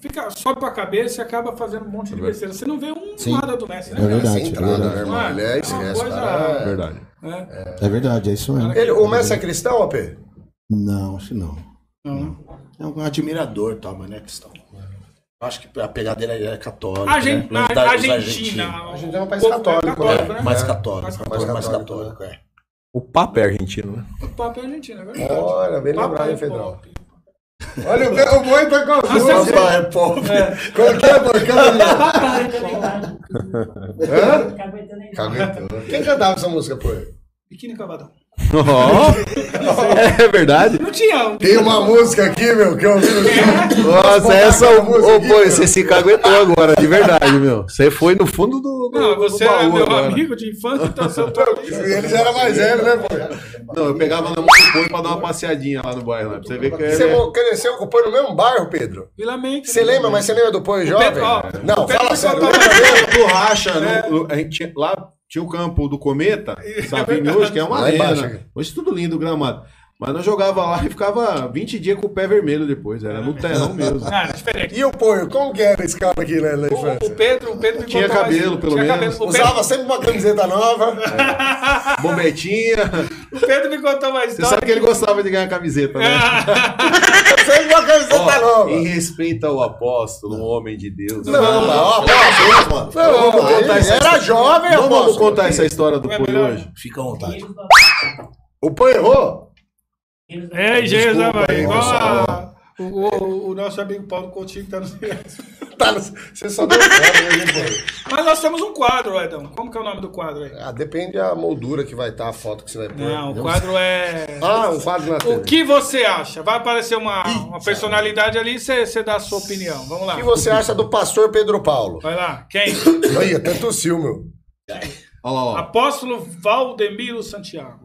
Fica, sobe pra cabeça e acaba fazendo um monte de besteira. Você não vê um Sim. nada do Messi, né? É verdade, entrada, é verdade. né, Ele é, uma esquece, coisa- cara. Verdade. É. É verdade, é isso mesmo. Ele, o Messi é cristão, AP? Não, acho que não. Não. É um admirador, tal, mas não é questão. Acho que a pegada dele é católica. Argen- né? A- da- os Argentina. argentinos. o Argentina é um país povo católico, é É, mais É. católico. Mais católico, mais católico, católico, é. O Papa é argentino, né? O Papa é argentino, é verdade. Olha, bem Papa lembrado, é hein, Pedrão? pop. Olha, o, boi tá com as duas. Papai é pop. Qual que é, boi? Cadê? Papai. Hã? Caguetou. Quem cantava essa música, pô? Biquíni Cavadão. Ó, é verdade. Não tinha. Tem uma música aqui, meu, que eu ouvi no Nossa, essa. Ô, aqui, pô, você se caguetou agora, de verdade, meu. Você foi no fundo do. do Não, do você é baú meu agora. amigo de infância, então você *laughs* tá ali. Ele já era mais velho, né, pô? Não, eu pegava na mão do pôr pra dar uma passeadinha lá no bairro, lá, pra você ver que Você é... mo- cresceu com o Poi no mesmo bairro, Pedro? Vila Mente. Você lembra, mas você lembra do Poi jovem? Pedro, ó, Não, fala me sério. contava- lembra dele? do racha, no- no- a gente tinha- lá tinha o campo do Cometa, *laughs* Savini hoje, que é uma arena. né? Hoje tudo lindo o gramado. Mas nós jogava lá e ficava 20 dias com o pé vermelho depois, era no terrão mesmo. Ah, diferente. E o Poi, como que era esse cara aqui né, na O, o infância? Pedro, o Pedro me Tinha cabelo, pelo Tinha menos. cabelo. O Pedro, Usava sempre uma camiseta nova. *laughs* Bombetinha. o Pedro me contou uma Você história. sabe que ele gostava de ganhar camiseta, né? *laughs* sempre uma camiseta Ó, nova. em respeito ao apóstolo, um homem de Deus. Não, mas ó, apóstolo, mano. Não, vamos contar essa Era jovem, Não vamos apóstolo. contar essa história do É melhor. hoje. Fica à vontade. O Poi errou? É, Jesus, aí, igual a- o, o, o nosso amigo Paulo Coutinho que tá no. *laughs* Tá, no- você só deu? Mas nós temos um quadro, Edão. Como que é o nome do quadro aí? Ah, depende da moldura que vai estar, a foto que você vai pôr. Não, o quadro é. Ah, um quadro na O TV. que você acha? Vai aparecer uma, uma personalidade ali e você dá a sua opinião. Vamos lá. O que você acha do pastor Pedro Paulo? Vai lá. Quem? Olha, até tossiu, meu. Olha lá, ó. Apóstolo Valdemiro Santiago.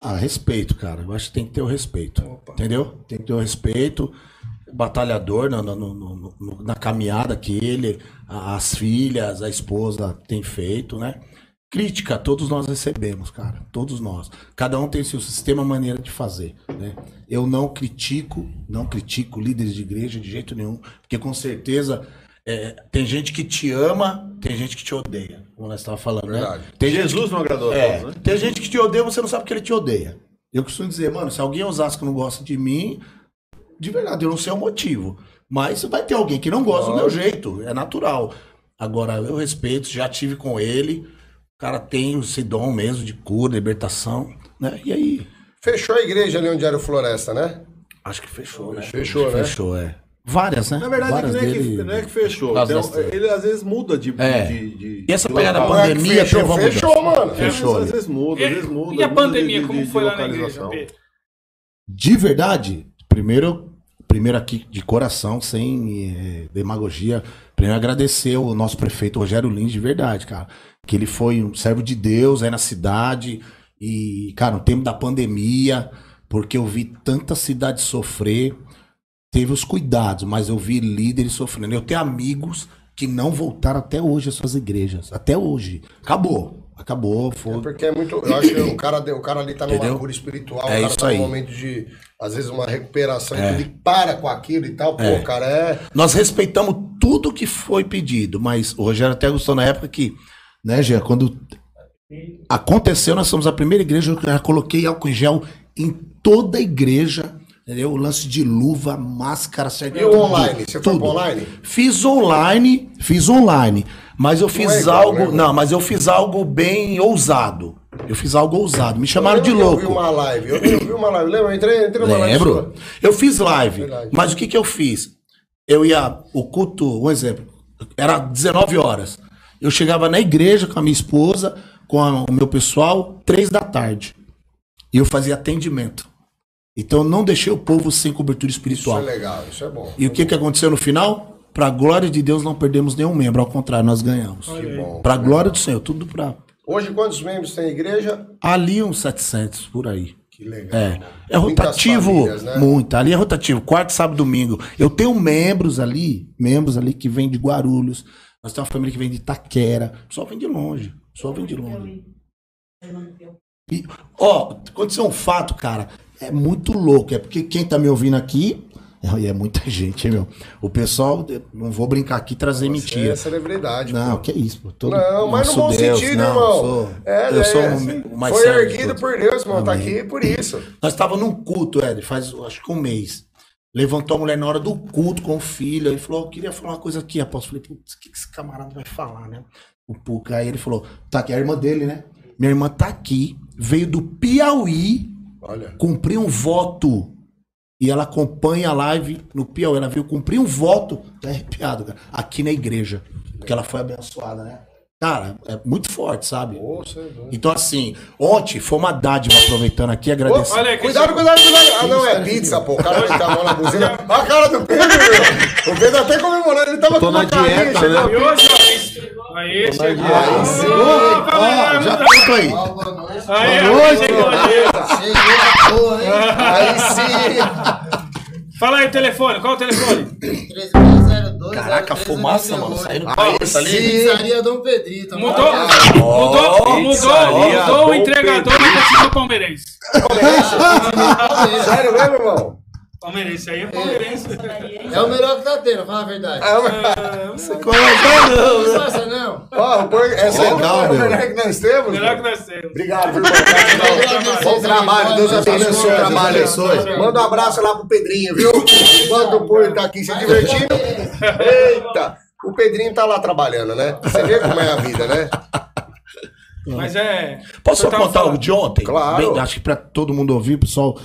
Ah, respeito, cara. Eu acho que tem que ter o respeito. Opa. Entendeu? Tem que ter o respeito. Batalhador na, no- no- no- na caminhada que ele, as filhas, a esposa tem feito, né? Crítica, todos nós recebemos, cara. Todos nós. Cada um tem seu sistema, maneira de fazer, né? Eu não critico, não critico líderes de igreja de jeito nenhum, porque com certeza é, tem gente que te ama, tem gente que te odeia, como nós estávamos falando, Verdade. né? Tem gente Jesus não agradou a é, todos, né? tem gente que te odeia, você não sabe que ele te odeia. Eu costumo dizer, mano, se alguém Osasco não gosta de mim, de verdade, eu não sei o motivo. Mas vai ter alguém que não gosta do meu jeito, é natural. Agora, eu respeito, já tive com ele, O cara tem esse dom mesmo de cura, libertação, né? E aí, Fechou a igreja ali onde era o Floresta, né? acho que fechou, né? Fechou, né? Fechou, é. Várias, né? Na verdade, Várias não é, que, dele- não é que fechou. das- ele às vezes muda de. É. de, de- E essa pegada da pandemia fechou, teve uma fechou, mudança. mano. Fechou Às vezes muda, às vezes muda. E a pandemia, de- como de foi lá na igreja, localização. Pedro? De verdade, primeiro, primeiro aqui de coração, sem eh, demagogia, primeiro agradecer o nosso prefeito Rogério Lins, de verdade, cara. Que ele foi um servo de Deus aí na cidade. E, cara, no tempo da pandemia, porque eu vi tanta cidade sofrer, teve os cuidados, mas eu vi líderes sofrendo. Eu tenho amigos que não voltaram até hoje às suas igrejas. Até hoje. Acabou. Acabou. Foi. Porque é muito. Eu acho que o cara, o cara ali tá numa Entendeu? cura espiritual, É o cara isso tá aí. num momento de, às vezes, uma recuperação É. e tudo, e para com aquilo e tal. Pô, É. cara, é. Nós respeitamos tudo que foi pedido, mas o Rogério até gostou na época que, né, Jean, quando aconteceu, nós somos a primeira igreja, eu já coloquei álcool em gel em toda a igreja, entendeu? O lance de luva, máscara, certo? E o online? Você foi pro online? Fiz online, fiz online, mas eu fiz é igual, algo, né, não, mas eu fiz algo bem ousado. Eu fiz algo ousado, me chamaram de Eu vi louco. uma live, eu vi, eu vi uma live, lembra? Eu entrei, entrei numa live Lembro. Eu fiz live. Mas o que que eu fiz? Eu ia, o culto, um exemplo, era 19 horas. Eu chegava na igreja com a minha esposa, com a- o meu pessoal, três da tarde. E eu fazia atendimento. Então não deixei o povo sem cobertura Isso espiritual. é legal, isso é bom. E o que que aconteceu no final? Pra glória de Deus não perdemos nenhum membro, ao contrário, nós ganhamos. Que bom. Pra glória do Senhor, tudo pra Hoje, quantos membros tem a igreja? ali uns 700 por aí. Que legal. É, é Muitas rotativo, famílias, né? muito. Ali é rotativo, quarto, sábado, domingo. Eu tenho membros ali, membros ali que vêm de Guarulhos. Nós temos uma família que vem de Itaquera. O pessoal vem de longe. O pessoal vem de longe. E, ó, aconteceu um fato, cara. É muito louco. É porque quem tá me ouvindo aqui. É, e é muita *laughs* gente, hein, meu. O pessoal, não vou brincar aqui e trazer Você mentira. é celebridade. pô. Não, que isso, pô. Todo- Não, mas no bom Deus, sentido, não, irmão. sou- é, eu é, sou assim, o mais Foi de erguido por Deus, irmão. Tá aqui por isso. Nós estávamos num culto, Ed, faz acho que um mês. Levantou a mulher na hora do culto com o filho. Aí falou: Eu queria falar uma coisa aqui, apóstolo. Falei: Putz, o que que esse camarada vai falar, né? O Puca. Aí ele falou: Tá aqui, a irmã dele, né? Minha irmã tá aqui, veio do Piauí Olha. um voto. E ela acompanha a live no Piauí. Ela veio cumprir um voto. Tá arrepiado, cara. Aqui na igreja. Porque ela foi abençoada, né? Cara, é muito forte, sabe? Poxa, é. Então, assim, ontem foi uma dádiva, aproveitando aqui, agradecer. Olha Cuidado, cuidado, cuidado. Ah, não, é pizza, pô. O cara dar a mão na *laughs* buzina. Olha a cara do Pedro, meu. O Pedro até comemorando. Ele tava Tô com uma carinha, dieta, chegou. né? E hoje, ó, aí, chegou. Aí sim. Ó, já conta aí. Aí, Boa aí, chegou aí. Aí sim. *laughs* Fala aí o telefone, qual o telefone? 3602. Caraca, a fumaça, mano, saindo cabeça ali. sim. Pizzaria Dom Pedrito. tá Mudou, ligado? mudou, mudou, pizzaria mudou o entregador e continua palmeirense. Sério mesmo, irmão? Palmeirense aí é palmeirense. É o melhor que tá tendo, fala a verdade. É, Não disfarça, não. Ó, o por- essa é Legal, meu. melhor que nós temos. Melhor que nós temos. Obrigado, viu? Bom trabalho, Deus abençoe o trabalho. Manda um abraço lá pro Pedrinho, viu? Enquanto o Pui tá aqui se divertindo. Eita! O Pedrinho tá lá trabalhando, né? Você vê como é a vida, né? Mas é. Posso só contar algo de ontem? Claro. Bem, acho que pra todo mundo ouvir, pessoal,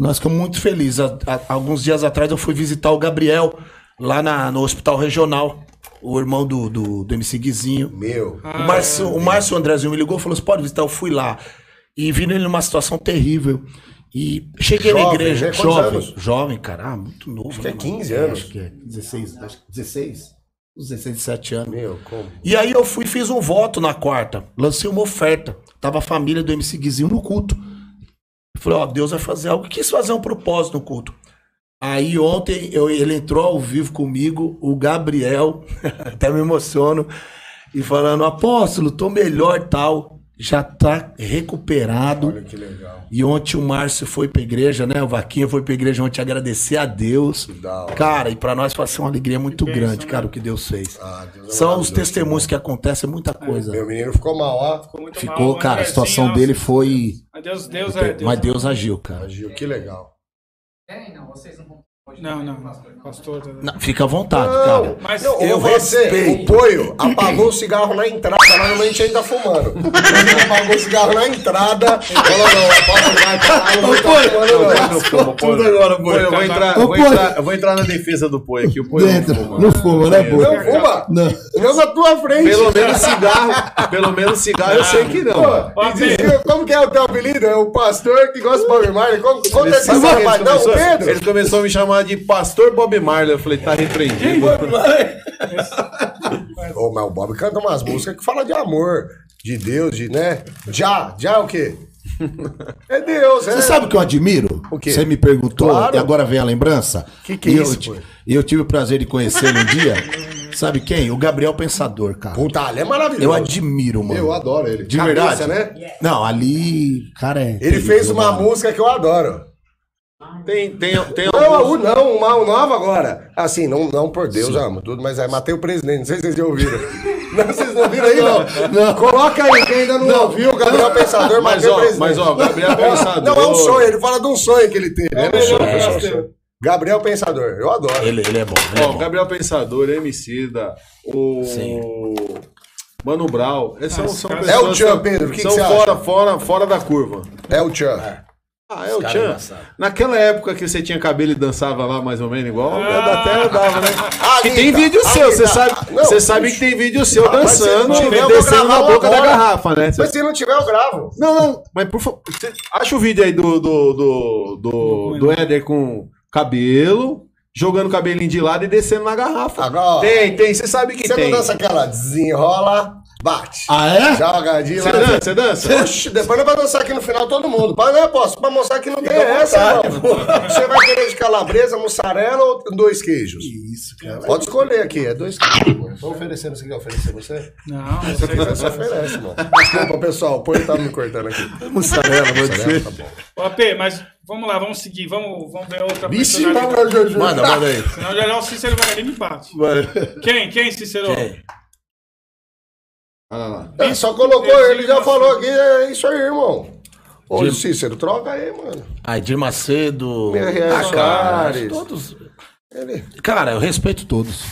nós ficamos muito felizes. Há- há- alguns dias atrás eu fui visitar o Gabriel lá na- no Hospital Regional, o irmão do, do, do MC Guizinho. Meu. O Márcio, o Márcio Andrezinho me ligou e falou: Você pode visitar? Eu fui lá. E vi ele numa situação terrível. E cheguei na Jovem, igreja, né? Jovem, anos? jovem, cara, ah, muito novo. Acho que é né, 15 mano? anos. Acho que é 16, acho que 16, uns 16, 17 anos. Meu, como? E aí eu fui fiz um voto na quarta. Lancei uma oferta. Tava a família do MC Guizinho no culto. Eu falei, ó, Deus vai fazer algo. Quis fazer um propósito no culto. Aí ontem eu- ele entrou ao vivo comigo, o Gabriel, *laughs* até me emociono, e falando, apóstolo, tô melhor tal. Já tá recuperado. Olha que legal. E ontem o Márcio foi pra igreja, né? O Vaquinha foi pra igreja ontem agradecer a Deus. Cara, e pra nós foi uma alegria muito bênção, grande, né? cara, o que Deus fez. Ah, Deus é São os testemunhos que acontecem, é muita coisa. Meu menino ficou mal, ó. Ficou muito Ficou, mal, cara, a situação dele foi. Mas Deus, Deus é Deus. Mas Deus agiu, cara. Gil, que legal. Tem, não, vocês não vão. Não, não, pastor. pastor. Não, fica à vontade, Não, cara. Mas não, eu você, respeito. o Poio, *coughs* apagou o cigarro na entrada ela normalmente ainda fumando. *coughs* Ele apagou o cigarro na entrada. Falou, não, a porta não vai parar, não tá fumando, não. Tudo agora. Pô, eu vou entrar, Ô, vou entrar, eu vou entrar na defesa do Poi aqui. O Poi não Dentro. fuma. Não fuma, né, pô? Não fuma? Não. Não na tua frente. Pelo menos cigarro, pelo menos cigarro eu sei que não. Como que é o teu apelido? É o pastor que gosta do Bob Marley. Como, conta Ele, essa sabe história, que Não, o Pedro. ele começou a me chamar de Pastor Bob Marley. Eu falei, tá repreendido. *laughs* Ô, mas o Bob canta umas músicas que falam de amor, de Deus, de, né? Já, já o quê? É Deus, é. Você sabe o que eu admiro? O quê? Você me perguntou Claro. e agora vem a lembrança. Que que é eu isso, ti- pô? E eu tive o prazer de conhecê-lo um dia. Sabe quem? O Gabriel Pensador, cara. Puta, ele é maravilhoso. Eu admiro, mano. Eu adoro ele. De Cabeça, verdade. né? Não, ali, cara, é. Ele fez uma mano. música que eu adoro. Tem, tem, tem Não, alguns- não, uma nova agora. Assim, não, não por Deus, amo tudo, mas é matei o presidente. Não sei se vocês já ouviram. *laughs* Não, vocês não ouviram aí, não? Coloca aí, quem ainda não, ouviu, Gabriel Pensador, Mas, o ó, presidente. mas, ó, Gabriel Pensador. Não, é um sonho, ele fala de um sonho que ele teve. É, um sonho, é um sonho. Gabriel Pensador, eu adoro. Ele, ele é bom. Ele é bom. Gabriel Pensador, Emicida, o Mano Brown, esses são, são É pessoas o Tchan, que Pedro, o que são que você fora, acha? fora, fora da curva. É o Tchan. Ah, é o Tchan. Naquela época que você tinha cabelo e dançava lá mais ou menos igual, até eu dava, né? Ah, que tem Anitta, vídeo seu, você sabe, Não, você sabe que tem vídeo seu se dançando não tiver, e descendo na boca da agora. garrafa, né? Você- Mas se não tiver, eu gravo. Não, não, mas por favor, você- acha o vídeo aí do, do, do, do, do Éder com cabelo, jogando o cabelinho de lado e descendo na garrafa. Agora, Tem, tem, você sabe que Você tem. não dança aquela desenrola, bate. Ah, é? Joga de Você dança, você dança? Oxi, depois nós vamos dançar aqui no final todo mundo. Para, né, posso? Pra mostrar que não tem essa, irmão. Você vai querer de calabresa, mussarela ou dois queijos? Isso, cara. Pode escolher aqui, é dois queijos. Tô oferecendo, você quer oferecer você? Não, não Se sei. quiser, você oferece, mano. Desculpa, pessoal, o Põe tá me cortando aqui. Mussarela, vou Mussarela, tá bom. Ô, AP, mas vamos lá, vamos seguir. Vamos, vamos ver outra Vixe, personalidade. não. Manda, manda aí. Senão já já o Cícero vai ali e me bate. Quem? Quem, Cícero? Quem? Olha lá. É, só colocou ele, já falou aqui, é isso aí, irmão. Ô, Cícero, troca aí, mano. Ah, Edir Macedo. MRS Ah, cara, Soares. todos. Ele... Cara, eu respeito todos.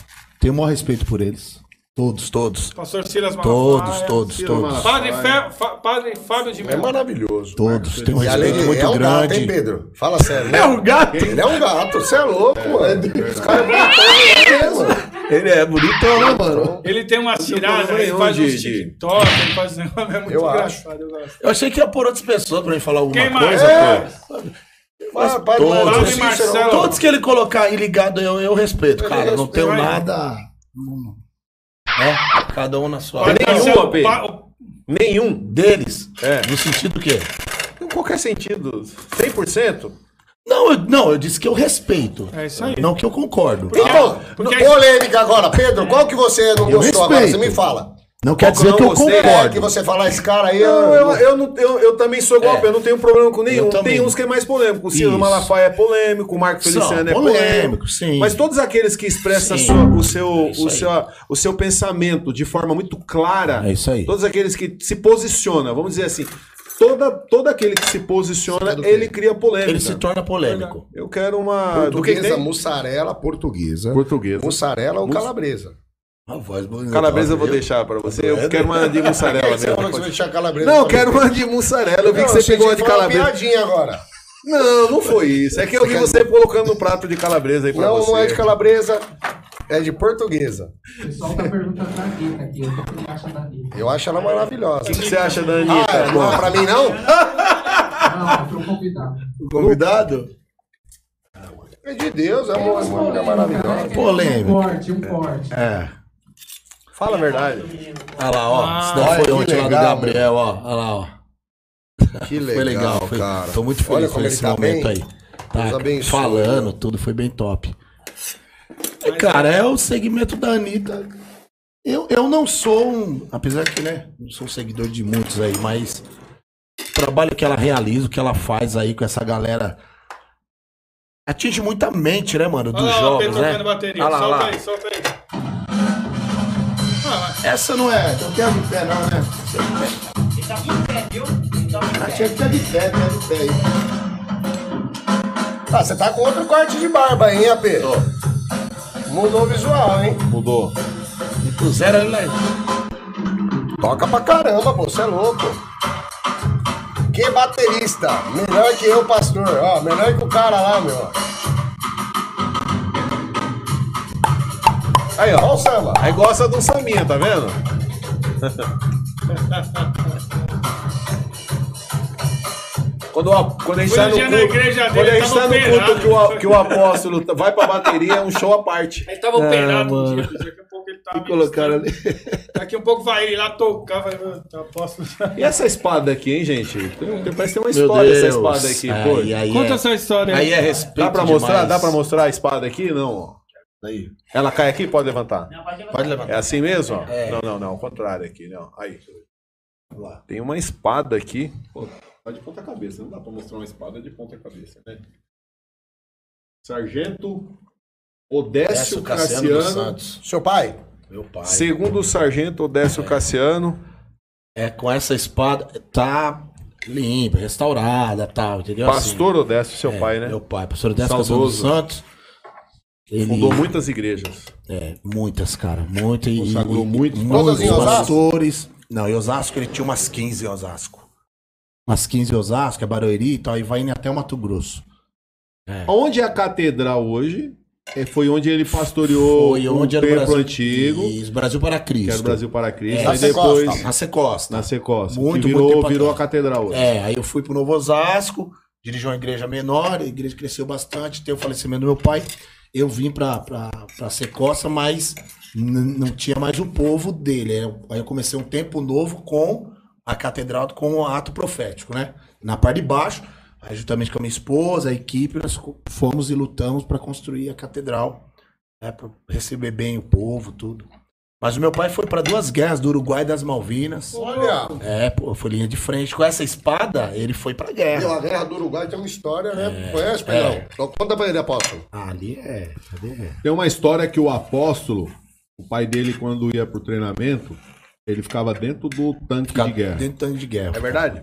Tenho o maior respeito por eles. Todos, todos. Pastor Silas Todos, Malafaia. todos, todos. Malafaia. Padre, Fe... Fa- Padre Fábio de É Mello. maravilhoso. Todos. Tenho um respeito muito é um gato, hein, grande. Pedro? Fala sério. né? É um gato. Ele é um gato, você é louco, mano. Os caras é bonitão, né, mano? Ele é bonitão, né, mano? Ele tem uma tirada, ele faz de- uns de- TikTok, ele faz um negócio, é muito Eu engraçado. Eu gosto. Eu achei que ia pôr outras pessoas pra mim falar alguma Quem coisa. É. Para, para, todos. Marcelo. Todos que ele colocar aí ligado, eu, eu respeito, cara. Não respeito. tenho Vai. nada. É, cada um na sua. Padre nenhum, Nenhum. Deles. É. No sentido que. Em qualquer sentido. 100%? Não, eu, não, eu disse que eu respeito. É isso aí. Não que eu concordo. Então, Porque- polêmica agora. Pedro, qual que você não Eu gostou agora? Você respeito. me fala. Não quer dizer eu que não eu gostei? É, concordo. que você fala, esse cara aí... Não, eu, eu, não, eu, eu também sou igual, É. eu não tenho problema com nenhum. Tem uns que é mais polêmico. O Isso. Malafaia é polêmico, o Marco São Feliciano é polêmico, polêmico. sim. Mas todos aqueles que expressam sua- o, seu, isso o, seu, o seu pensamento de forma muito clara, É isso aí. todos aqueles que se posicionam, vamos dizer assim, toda, todo aquele que se posiciona, ele cria polêmica. Ele se torna polêmico. Eu quero uma. Do que que Portuguesa, tem? mussarela, portuguesa. Portuguesa. Mussarela ou calabresa? A voz bonita. Calabresa eu vou deixar pra você. Eu quero uma de mussarela Você falou que você mesmo. vai deixar calabresa. Não, quero uma de mussarela. Eu vi Não, que você pegou uma de foi uma calabresa. piadinha agora. Não, não foi isso. É que eu vi você colocando no prato de calabresa aí pra Não, você. não é de calabresa, é de portuguesa. O pessoal tá perguntando da Anitta aqui. O que você acha da Anitta? Eu acho ela maravilhosa. O que você acha da Ah, Anitta? é, não é pra mim não? Não, foi um convidado. Convidado? É de Deus, é uma, uma mulher maravilhosa. Polêmico. Um corte, um corte. É. Fala a verdade. Olha lá, ó. Ah, Isso daí olha foi que ontem lá do legal, Gabriel, ó. Olha lá, ó. Que Foi legal. Foi, cara. Tô muito feliz com esse tá momento bem. aí. Deus Tá abençoe. falando, tudo foi bem top. Cara, é o segmento da Anitta. Eu, eu não sou um. Apesar que, né? Não sou seguidor de muitos aí, mas o trabalho que ela realiza, o que ela faz aí com essa galera. Atinge muita mente, né, mano? Dos Olha lá, jogos, né? Olha lá, solta lá. aí, solta aí. Ah, Essa não é. Não tem a de pé, não, né? Ah, tinha que ter a de pé, tem a de pé aí. Ah, você tá com outro corte de barba, hein, AP? Mudou o visual, hein? Mudou. E puseram ele lá. Toca pra caramba, pô, você é louco. Que baterista? Melhor que eu, pastor. Ó, melhor que o cara lá, meu. Aí, Ó ó. o samba. Aí gosta um sambinha, tá vendo? *laughs* Quando, o- quando a gente tá um no culto, quando a gente tá no culto operado. que o, que o apóstolo vai pra bateria, é um show à parte. Ele tava operado um mano. dia, daqui a pouco ele tava. Colocaram ali. Daqui a pouco vai ele lá tocar, vai. Eu posso. E essa espada aqui, hein, gente? Tem, tem- parece ter uma Meu história essa espada aqui, Aí, pô. aí Conta é, essa história aí é respeito Dá pra mostrar? Dá pra mostrar a espada aqui? Não, ó. Aí. Ela cai aqui? Pode levantar. Pode levantar. É assim mesmo? ó? É. Não, não, não. Ao contrário aqui, não. Aí. Tem uma espada aqui. Pô, tá de ponta cabeça. Não dá pra mostrar uma espada de ponta cabeça, né? Sargento Odécio Décio Cassiano Cassiano. Seu pai? Meu pai. Segundo o Sargento Odécio Cassiano. É, com essa espada, tá limpa, restaurada, tal, entendeu? Pastor Odécio, seu Assim, pai, é, né? Meu pai, pastor Décio Cassiano dos. Santos. Ele, Fundou muitas igrejas. É, muitas, cara. Muitas. e- Consagrou e- muito. Muitos pastores. Não, em Osasco ele tinha umas 15 em Osasco. Umas 15 em Osasco, é Barueri e tal, e vai indo até o Mato Grosso. Onde é a catedral hoje? é, Foi onde ele pastoreou Foi o onde era o templo Brasil. antigo, Isso, Brasil para Cristo. que era o Brasil para Cristo. É, aí na depois. Na Secosta. na Secosta, Muito, que muito virou, tempo virou a catedral hoje. É, aí eu fui pro Novo Osasco, dirigi uma igreja menor, a igreja cresceu bastante, teve o falecimento do meu pai. Eu vim pra, pra, pra Secosta, mas não tinha mais o povo dele. Aí eu comecei um tempo novo com a catedral, com o ato profético, né? Na parte de baixo, aí juntamente com a minha esposa, a equipe, nós fomos e lutamos para construir a catedral, né? Pra receber bem o povo, tudo. Mas o meu pai foi para duas guerras, do Uruguai e das Malvinas. Olha. É, pô, foi linha de frente. Com essa espada, ele foi pra Meu, guerra. a guerra do Uruguai tem uma história, né? Conhece, Pedrão? Então conta pra ele, apóstolo. Ah, ali é. Ali é. Tem uma história que o apóstolo, o pai dele, quando ia pro treinamento, ele ficava dentro do tanque Ficar de guerra. dentro do tanque de guerra. É verdade?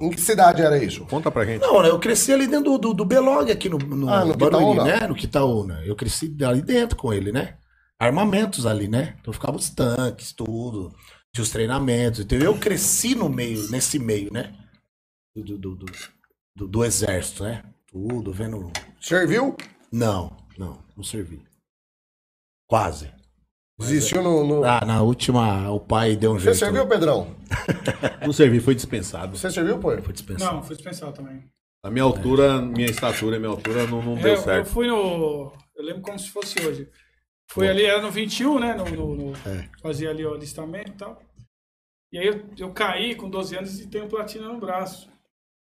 Em que cidade era isso? Conta pra gente. Não, né, eu cresci ali dentro do, do, do Belog, aqui no, no, Ah, no Barueri, Quitaúna? né? No Quitaúna. Eu cresci ali dentro com ele, né? Armamentos ali, né? Então ficava os tanques, tudo. Tinha os treinamentos. Então eu cresci no meio, nesse meio, né? Do, do, do, do- do exército, né? Tudo, vendo. Serviu? Não, não, não servi. Quase. Desistiu no. no- Ah, na última, o pai deu um Você jeito. serviu, Pedrão? *laughs* Não servi, foi dispensado. Você serviu, pô? Foi dispensado. Não, fui dispensado também. A minha altura, minha estatura, minha altura não, não deu Eu, eu certo. fui no. Eu lembro como se fosse hoje. Fui ali, era no 21, né? No, no- no- É. Fazia ali o alistamento e tal. E aí eu, eu caí com 12 anos e tenho platina no braço.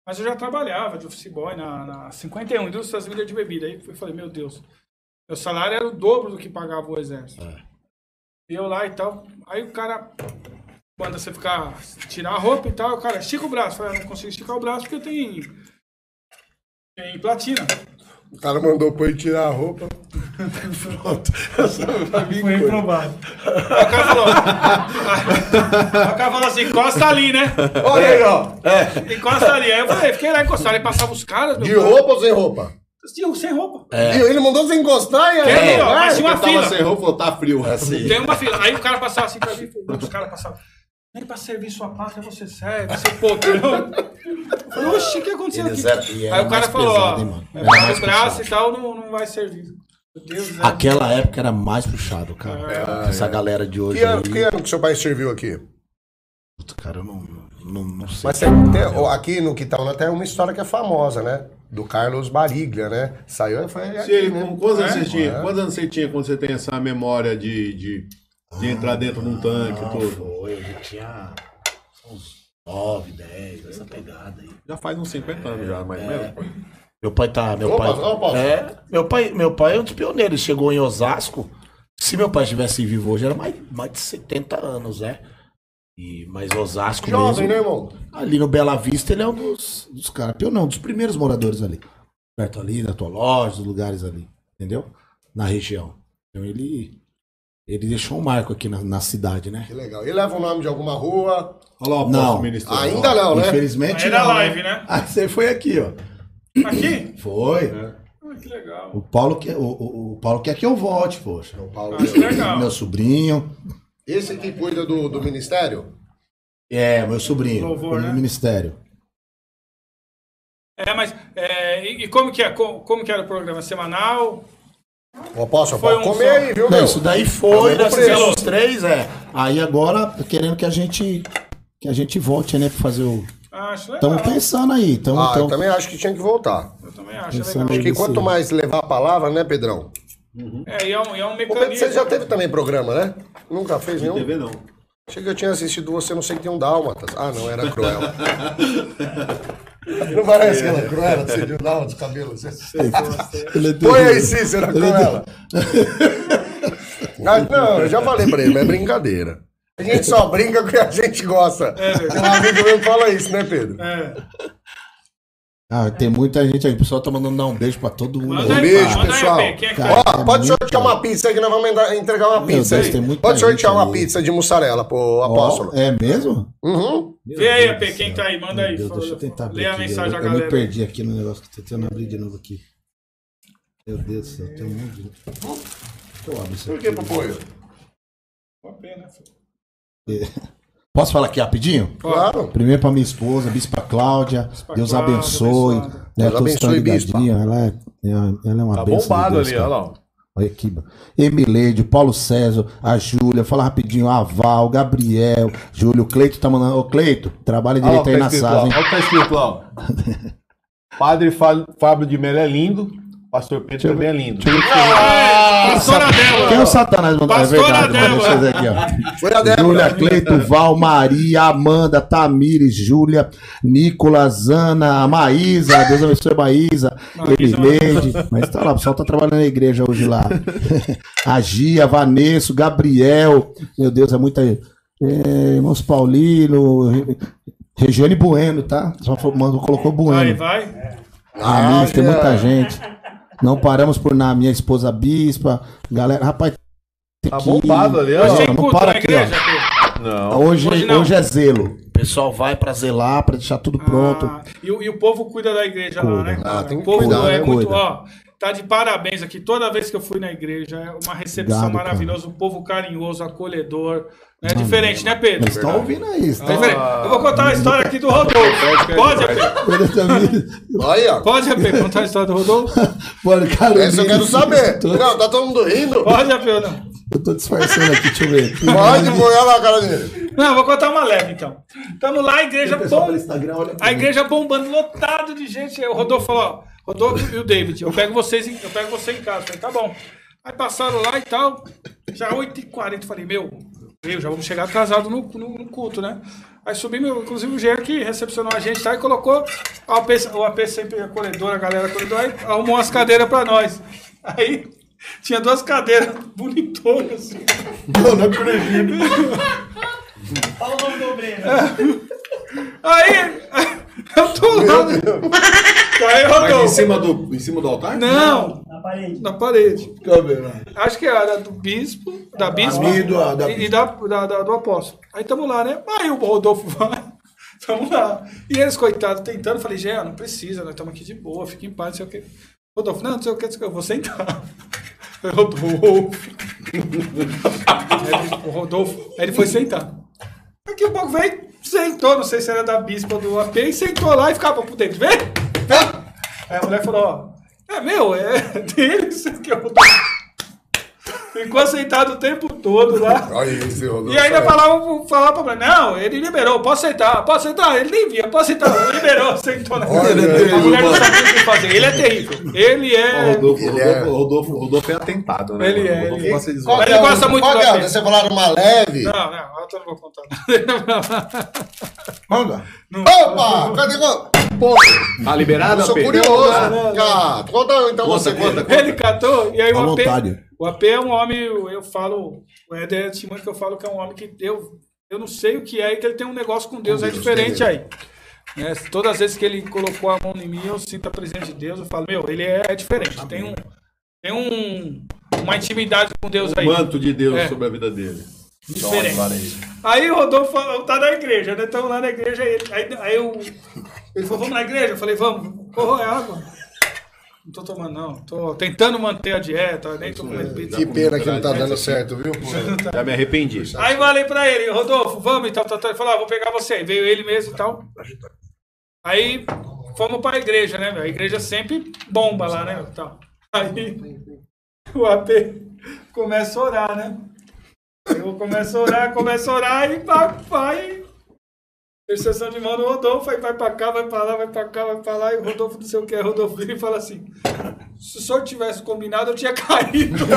Mas eu já trabalhava de office boy na, na 51, indústrias milhas de bebida. Aí eu falei, meu Deus, meu salário era o dobro do que pagava o exército. É. Eu lá e tal. Aí o cara manda você ficar, tirar a roupa e tal. O cara, estica o braço. Eu falei, "Ah, não consigo esticar o braço porque tem, tem platina. O cara mandou pra ele tirar a roupa. *laughs* Foi reprovado. Aí o cara falou. aí o cara falou assim: encosta ali, né? Olha aí, ó. Encosta ali. Aí eu falei, fiquei lá encostado. Aí passava os caras. De roupa ou sem roupa? Tio, sem roupa. E ele mandou você encostar e aí. É, ó, tinha uma fila. sem roupa, falou, tá frio. Assim. Tem uma fila. Aí o cara passava assim pra mim, os caras passavam. Nem pra servir sua pátria você serve, você podrão. Eu falei, oxi, o que aconteceu Eles aqui? e era Aí o cara falou, pesado, ó, hein, é o braço puxado. e tal, não, não vai servir. Meu Deus, é. Aquela época era mais puxado, cara. Essa galera de hoje Que ano, aí. que ano que seu pai serviu aqui? Puta, cara, eu não, não, não sei. Mas tem, tem- aqui no Quitaúna tem uma história que é famosa, né? Do Carlos Bariglia, né? Saiu e foi. Se aqui, ele, né? quantos, anos É? você tinha, É. quantos anos você tinha quando você tem essa memória de, de, de entrar dentro de um tanque e Ah, tudo? foi, eu já tinha uns 9, 10, essa pegada aí. Já faz uns 50 anos já, mais ou menos. pô. Meu pai tá. Meu Opa, pai, é, meu pai, meu pai é um dos pioneiros. Chegou em Osasco. Se meu pai estivesse vivo hoje, era mais, mais de 70 anos, né? E, mas Osasco Jovem, né, mesmo. irmão? Ali no Bela Vista, ele é um dos, dos caras, pior não, dos primeiros moradores ali. Perto ali, da tua loja, dos lugares ali. Entendeu? Na região. Então ele. Ele deixou um marco aqui na, na cidade, né? Que legal. E leva o nome de alguma rua? Olha lá o Não. ministro. Ainda não, né? Infelizmente. Aí era não, live, né? Ah, você foi aqui, ó. Aqui? *clears throat* Foi. Ah, que legal. O Paulo quer, o, o, o Paulo quer que eu volte, poxa. São Paulo. Acho legal. Meu sobrinho. Esse que cuida do, do ministério? É, meu sobrinho. Louvor, né? ministério. É, mas. é, e, e como que é? Como, como que era o programa? Semanal? Ô, Posso, Foi pode um comer aí, viu, Não, meu? isso daí foi, nós fizemos os três, é. Aí agora, querendo que a gente. Que a gente volte, né, pra fazer o. Acho legal. Estamos pensando aí. Tamo, Ah, eu também acho que tinha que voltar. Eu também acho aí. Porque quanto mais levar a palavra, né, Pedrão? É, e é um, e é um Ô, Pedro, mecanismo. você já teve também programa, né? Nunca fez nenhum? TV não. Achei que eu tinha assistido você, não sei que tem um Dálmatas. Ah, não, era Cruel. *laughs* não parece aquela Cruella, você viu Dálmatas, os cabelos assim? É Põe aí. Cícero, a Cruella. Mas não, eu já falei pra ele, mas é brincadeira. A gente só brinca porque a gente gosta. Tem um amigo meu que fala isso, né, Pedro? É. Ah, tem muita gente aí. O pessoal tá mandando dar um beijo pra todo mundo. Manda Um beijo, manda aí, pessoal. É Cara? Ó, é pode muita sortear uma pizza aí que nós vamos entregar uma Meu pizza Deus, aí. tem muita Pode sortear uma aí. pizza de mussarela pro apóstolo. é mesmo? Uhum. Vê aí, Pê, quem tá aí? Manda Meu aí. Deus, deixa eu tentar abrir Lê a aqui. mensagem da eu, eu me perdi aqui no negócio que tô tentando abrir de novo aqui. Meu Deus do céu, tem um monte de... Deixa eu abrir isso Por que, Popoio? Uma pena, filho. Posso falar aqui rapidinho? Claro. Primeiro pra minha esposa, Bispa Cláudia. Deus Cláudia, abençoe. abençoada. Né, Deus abençoe, Bispa. ligadinhos. Ela é, ela é uma Tá bênção de bombado Deus, ali, cara. olha lá. Olha aqui. Emileide, Paulo César, a Júlia, fala rapidinho, a Val, Gabriel, Júlio, o Cleito tá mandando. Ô, Cleito, trabalha direito que aí tá na hein? Olha o que tá escrito lá. *laughs* Padre Fá- Fábio de Mello é lindo. Pastor Pedro também é lindo. Pastora Débora. Quem é o Satanás? mandou? É verdade, mano, deixa eu ver aqui, ó. Foi a Débora. Júlia, Cleito, Val, Maria, Amanda, Tamires, Júlia, Nicolas, Ana, Maísa, Deus abençoe a Maísa, Maísa, Emileide, mas tá lá, o pessoal tá trabalhando na igreja hoje lá. *laughs* a Gia, Vanessa, o Gabriel, meu Deus, é muita. É, irmãos Paulino, Re- Regiane Bueno, tá? Só mandou, colocou Aí, Bueno. vai. Amigos, tem Olha. muita gente. Não paramos por na minha esposa Bispa, galera, rapaz. Tá aqui- bombado ali, ó. Hoje Não, para aqui, igreja, ó. Não. Hoje, Hoje hoje, não. é zelo. O pessoal vai pra zelar, pra deixar tudo pronto. Ah, e, o- e o povo cuida da igreja lá, Cuida. né? cara? Ah, tem que o povo cuidar, é né? muito, Cuida. ó, tá de parabéns aqui. Toda vez que eu fui na igreja, é uma recepção Obrigado, maravilhosa, o povo carinhoso, acolhedor. É diferente, né, Pedro? Eles estão ouvindo aí. É Estão... diferente. Eu vou contar uma história aqui do Rodolfo. Pode, ouvindo. Olha, Pode, Pedro, contar a história do Rodolfo? *laughs* Mano, cara, essa eu quero saber. Tô, Não, tá todo mundo rindo. Pode, Pedro, não. eu tô disfarçando aqui, deixa eu ver. Pode pôr lá a cara dele. Não, eu vou contar uma leve, então. Estamos lá, a igreja Pessoal pelo bom. Instagram, olha A igreja bombando, lotado de gente. Aí O Rodolfo falou, ó, Rodolfo e o David, eu pego vocês, em- eu pego você em casa. Eu Falei, tá bom. Aí passaram lá e tal, já 8h40, falei, meu, eu já vamos chegar atrasado no, no- no culto, né? Aí subimos, inclusive o Jean que recepcionou a gente, tá? E colocou o AP, o AP sempre acolhedor, a galera acolhedora, aí arrumou umas cadeiras pra nós. Aí tinha duas cadeiras bonitonas, assim. Não, não acredito. Fala o nome do Breno. Aí, eu tô lá. Aí, Mas em Rodolfo. cima do, em cima do altar? Não, Na parede. na parede. Câmera. Acho que era do bispo, da bispa E do- da- e, e da, da- da- do apóstolo. Aí tamo lá, né? Aí o Rodolfo vai, *laughs* tamo lá. E eles, coitados, tentando, falei, Gé, não precisa, nós estamos aqui de boa, fica em paz, não sei o quê. Rodolfo, não, não sei o que, não sei o que, eu vou sentar. Falei, *laughs* Rodolfo. *laughs* Aí ele- o Rodolfo, aí ele foi sentar. Daqui a pouco veio, sentou, não sei se era da bispa ou do AP, e sentou lá e ficava por dentro, vem. Aí a mulher falou, ó, é meu, é *laughs* dele, isso aqui é o Rodolfo. Ficou sentado o tempo todo lá. *laughs* Olha esse Rodolfo. E ainda falava, falava pra mulher, não, ele liberou, posso sentar, posso sentar, ele nem via, posso sentar, liberou, sentou na Olha, A mulher não sabia o que fazer, ele é terrível, ele é... Rodolfo, Ele é- Rodolfo, Rodolfo, Rodolfo é atentado, né? Ele é, Rodolfo ele- gosta de. Ele é gosta muito qual é? Você falaram uma leve. Não, não, eu não vou contar. *laughs* Manda. Opa! Cadê o... Pô, Tá liberado, eu sou curioso. não. Ah, conta então Conta, você. conta. Ele catou, e aí AP, vontade. O AP é um homem, eu, falo, o Éder é testemunho que eu falo que é um homem que eu, eu não sei o que é, e que ele tem um negócio com Deus, é Deus, diferente tem aí. Né? Todas as vezes que ele colocou a mão em mim, eu sinto a presença de Deus, eu falo, meu, ele é, é diferente, tem um, tem um, uma intimidade com Deus aí. O manto de Deus É. sobre a vida dele. Diferente. Olha aí. Aí o Rodolfo falou, tá na igreja, né? Estamos lá na igreja. Aí, aí, aí eu, ele falou, vamos na igreja? Eu falei, vamos. Corro é água. Não tô tomando não. Tô tentando manter a dieta, nem tô comendo pizza. Que pena que não tá dando certo, viu? pô? Já me arrependi. Aí falei pra ele, Rodolfo, vamos e tal, tal, tal. Ele falou, ah, vou pegar você. Aí Veio ele mesmo e tal. Aí fomos pra igreja, né? A igreja sempre bomba lá, né? Tal. Aí o AP começa a orar, né? Eu começo a orar, começo a orar e pá, vai. Intercessão de mão do Rodolfo, aí vai pra cá, vai pra lá, vai pra cá, vai pra lá, e o Rodolfo não sei o que, Rodolfo vira e fala assim: se o senhor tivesse combinado, eu tinha caído. *laughs*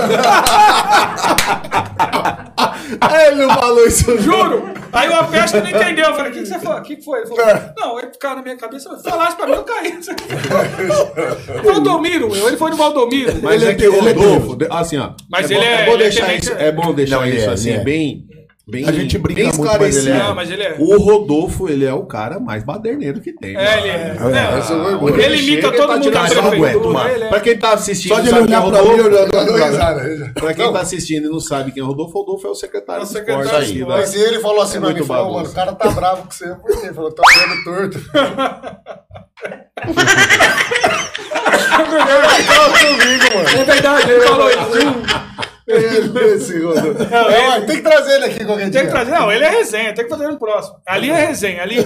Ele não falou isso. Juro! Aí o AP acho que não entendeu. Eu falei, o que, que você falou? O que, foi? Ele falou, não, ele ficava na minha cabeça, falasse pra mim, eu caí. *laughs* Valdomiro, meu, ele foi no Valdomiro. Mas Ele é é que o é Rodolfo, assim, ó. Mas é ele bom, é- é bom ele é deixar isso, é bom deixar Não, isso é, assim, é. bem, bem. A gente brinca bem muito, mas ele é-. Não, mas ele é. O Rodolfo, ele é o cara mais baderneiro que tem. É, ele é. Esse é o orgulho. ele imita todo tá mundo não aguento é. Pra quem tá assistindo, Só de sabe quem é olhar pra mim, Rodolfo. olhando, olhando. Pra quem Não, tá assistindo e não sabe quem é Rodolfo, Rodolfo é o secretário É o de secretário esporte de aí, né? Mas ele falou assim É pra mim, falou, mano, o cara tá bravo com você. Por quê? Ele falou, tá vendo torto. mano. *laughs* É verdade, ele falou isso. Ele, esse *laughs* Rodolfo. Não, É, ele- tem que trazer ele aqui qualquer Tem dia. que trazer, não, ele é resenha, tem que fazer no próximo. Ali é resenha, ali.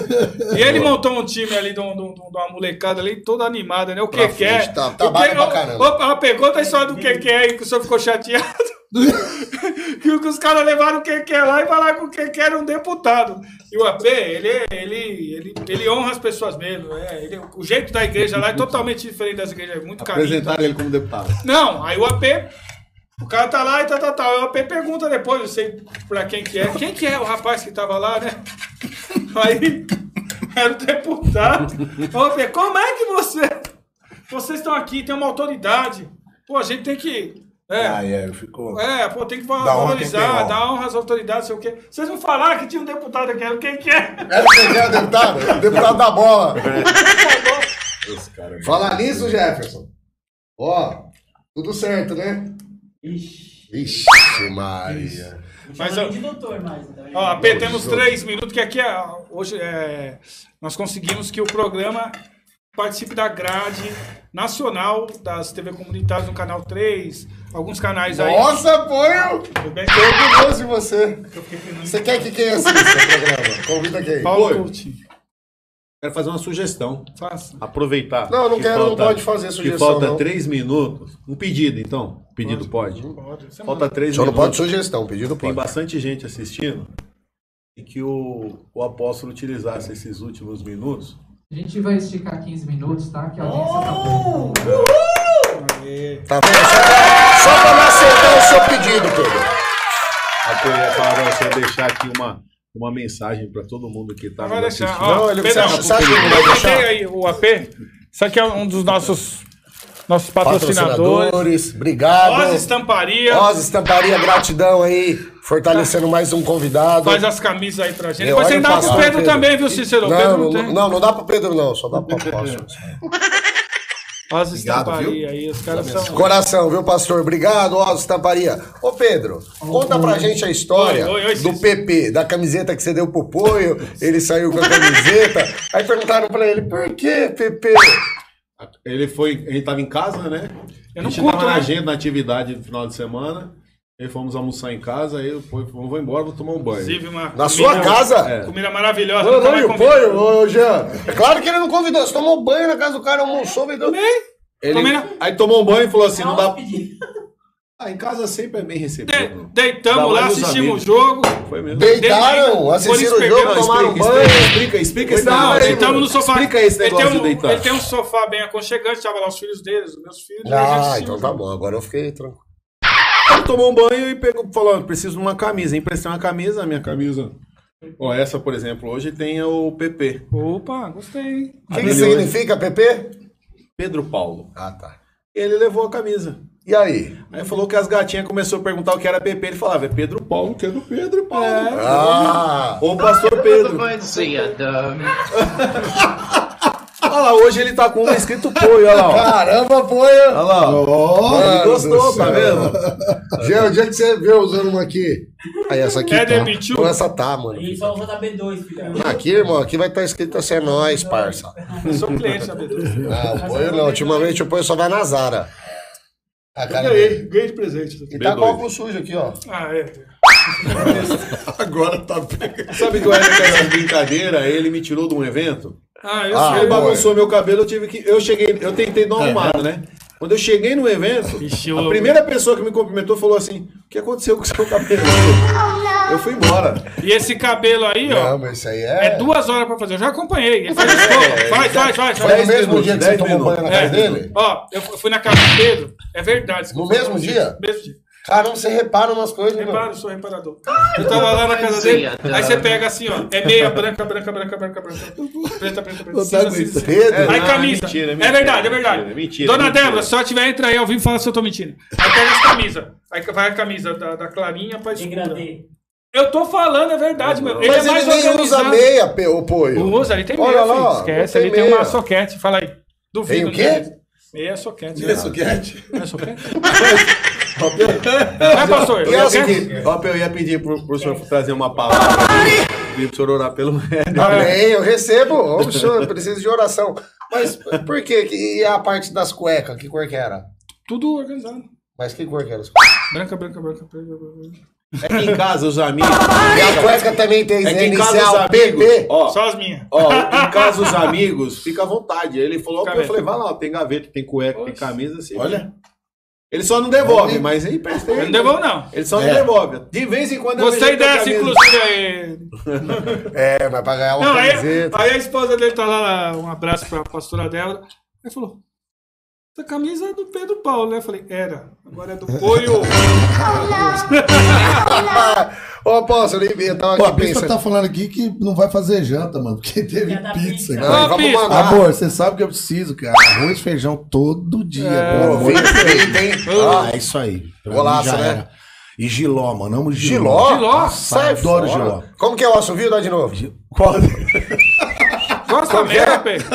E ele montou um time ali de, um- de um- de uma molecada ali, toda animada, né? O que que é? tá- tá O que- pra caramba. Opa, pegou a história do que que é aí que o senhor ficou chateado. *laughs* que os caras levaram o que que é lá e falaram que o que que era um deputado. E o AP, ele, ele, ele, ele honra as pessoas mesmo. É, ele- o jeito da igreja lá é totalmente diferente das igrejas, é muito carinho. Apresentaram ele como deputado. Não, aí o AP, o cara tá lá e tal, tal, tal. Aí o AP pergunta depois, não sei pra quem que é. Quem que é o rapaz que tava lá, né? Aí era o deputado. O AP, como é que você... Vocês estão aqui, tem uma autoridade. Pô, a gente tem que... É, Ah, é, ficou. é, pô, tem que valorizar, dar honra às autoridades, sei o quê. Vocês não falaram que tinha um deputado aqui, era quem que é? Era quem que é o deputado? O deputado da bola. Falar nisso, Jefferson. Ó, tudo certo, né? Ixi. Ixi, Maria. Mas, ó, de doutor mais. Então, Ó, AP, temos três minutos, que aqui é, hoje é, nós conseguimos que o programa participe da grade nacional das TV comunitárias no Canal 3, alguns canais aí. Nossa, apoio! Tudo bem? Tô orgulhoso de você. Você quer que quem assista o programa? Convida quem? Paulo. Coutinho, Quero fazer uma sugestão. faça. Aproveitar. Não, não que quero, não pode fazer Que sugestão, falta não. três minutos. Um pedido, então. Pedido pode. Pode. Você Falta três Só não minutos. pode sugestão, pedido Tem pode. bastante gente assistindo. E que o, o apóstolo utilizasse esses últimos minutos. A gente vai esticar 15 minutos, tá? Que a audiência tá boa. Tá vendo? Só, só pra não aceitar o seu pedido, Pedro. Eu ia falar pra você deixar aqui uma, uma mensagem para todo mundo que está vai deixar. Ó, Não, ele- sabe vai deixar? botei aí o AP. Isso aqui é um dos nossos, nossos patrocinadores. Patrocinadores, obrigado. Oz Estamparia. Oz Estamparia, gratidão aí, fortalecendo mais um convidado. Faz as camisas aí pra gente. Eu Depois você dá pro Pedro, Pedro. também, viu, Cícero? Não, Pedro não, não tem. não, não dá pro Pedro não, só dá pro *laughs* apóstolo. Oz Obrigado, Estamparia aí, os caras são... Coração, viu, pastor? Obrigado, Oz Estamparia. Ô, Pedro, conta pra gente a história Oi, oi, oi, do. PP, da camiseta que você deu pro Poio, ele saiu com a camiseta. Aí perguntaram pra ele, por que PP? Ele foi. A gente tava em casa, né? Eu a não gente curto, tava na né? agenda, na atividade no final de semana. Aí fomos almoçar em casa, aí eu fui, vou embora, vou tomar um banho. Inclusive, uma Na comida- sua casa? É. Comida maravilhosa. Não, mais e o comi. Poio, ô, Jean? É claro que ele não convidou, você tomou banho na casa do cara, almoçou, veio... Ele- Tomei na- Aí tomou um banho e falou assim: não dá. Hóspede. Ah, em casa sempre é bem De- recebido. Deitamos Dá lá, assistimos o jogo. Foi mesmo. Deitaram, assistiram o isso jogo, tomaram explica, banho. explica, explica, explica esse negócio. Deitamos no sofá. Explica esse Ele negócio tem de um- deitar. Ele tem um sofá bem aconchegante, tava lá os filhos deles, os meus filhos. Ah, então tá bom, agora eu fiquei tranquilo. Ele tomou um banho e pegou, falou: preciso de uma camisa. Emprestei uma camisa, a minha camisa. Ó, essa, por exemplo, hoje tem o PP. Opa, gostei. O que, que significa, PP? Pedro Paulo. Ah, tá. Ele levou a camisa. E aí? Aí falou que as gatinhas começou a perguntar o que era PP. Ele falava: é Pedro Paulo, que é do Pedro Paulo. Ah, Ou pastor Pedro. *laughs* *laughs* Olha lá, hoje ele tá com um escrito Poio, olha lá. ó. Caramba, Poia! Olha lá. Mano Ele gostou, tá vendo? Gê, o dia que você vê usando uma aqui. Aí essa aqui É tá. demitiu? Ou essa tá, mano. E só usa da B2, filha. Aqui, irmão, aqui vai estar escrito assim, é nóis, parça. Eu sou cliente da B2. Não, o Poio não. Ultimamente o Poio só vai na Zara. A cara Ganhei, dele. ganhei de presente. E tá B2. com óculos sujo aqui, ó. Ah, é. *laughs* Agora tá pegando. Sabe que eu era essa brincadeira, ele me tirou de um evento. Ah, eu Ah. Ele bagunçou meu cabelo, eu tive que. Eu cheguei, eu tentei dar uma arrumada, né? Quando eu cheguei no evento, Ixi, a primeira pessoa que me cumprimentou falou assim: O que aconteceu com o seu cabelo? Eu fui embora. E esse cabelo aí, ó, Não, mas isso aí é. é duas horas pra fazer. Eu já acompanhei. *laughs* Ele faz escova. Faz, faz, faz. Foi no mesmo minutos, dia que você 10 tomou banho na casa É. dele? Ó, eu fui na casa do Pedro. É verdade. No mesmo dia? Mesmo dia. Caramba, você repara umas coisas, né, Reparo, sou reparador. Eu tava lá na casa dele, aí você pega assim, ó. É meia branca, branca, branca, branca, branca. Preta, preta, preta. Não cinza, cinza. Pedro. Aí Não, camisa. mentira, é mentira, verdade, é verdade. mentira, mentira, Dona mentira. Débora, se ela tiver, entra aí ao vivo e fala se eu tô mentindo. Aí pega as camisas. Aí vai a camisa da, da clarinha pra escura. Eu tô falando, é verdade, meu. Ele Mas é mais ele nem usa organizado. meia, pe- o Poio. Usa, ele tem Olha meia, lá, filho. Esquece, tem ele tem meia. uma soquete. Fala aí. Duvido. Tem o não quê? tem? Meia soquete. Isso, Cat. Não é Vai, pastor. E o soquete? seguinte, Ó, eu ia pedir pro, pro senhor trazer uma palavra. Pedir pro senhor orar pelo médico. Amém, eu recebo. Ô, senhor, eu preciso de oração. Mas por quê? E a parte das cuecas? Que cor que era? Tudo organizado. Mas que cor que era? Branca, branca, branca, branca, branca. É que em casa os amigos. E a cueca também tem É que em casa os inicial amigos. Ó, Só as minhas. ó, em casa os amigos, fica à vontade. Ele falou, eu falei, vai lá, tem gaveta, tem cueca, tem camisa, assim. Olha. Ele só não devolve, mas aí presta Eu não devolvo, não. Ele só É. não devolve. De vez em quando eu ele a dessa, inclusive, aí. *laughs* É, mas pra ganhar uma Não, aí, camiseta. aí a esposa dele tá lá, um abraço pra pastora Débora. Aí falou: Essa camisa é do Pedro Paulo, né? Eu falei: Era, agora é do *laughs* Poio. *laughs* Ô, apóstolo, eu tava Pô, a aqui pensando. tá falando aqui que não vai fazer janta, mano, porque teve tá pizza. pizza. cara. Não, Ô, vamos Bispo. mandar. Amor, você sabe que eu preciso, cara. Arroz e feijão todo dia. É. Pô, vem? Ah, é isso aí. Pra Golaço, né? era. E Giló, mano. Amo Giló? Giló. Giló? Nossa, Sai adoro fora. Giló. Como que é o assovio? Dá de novo. Qual? *laughs* Gosta mesmo, Pedro?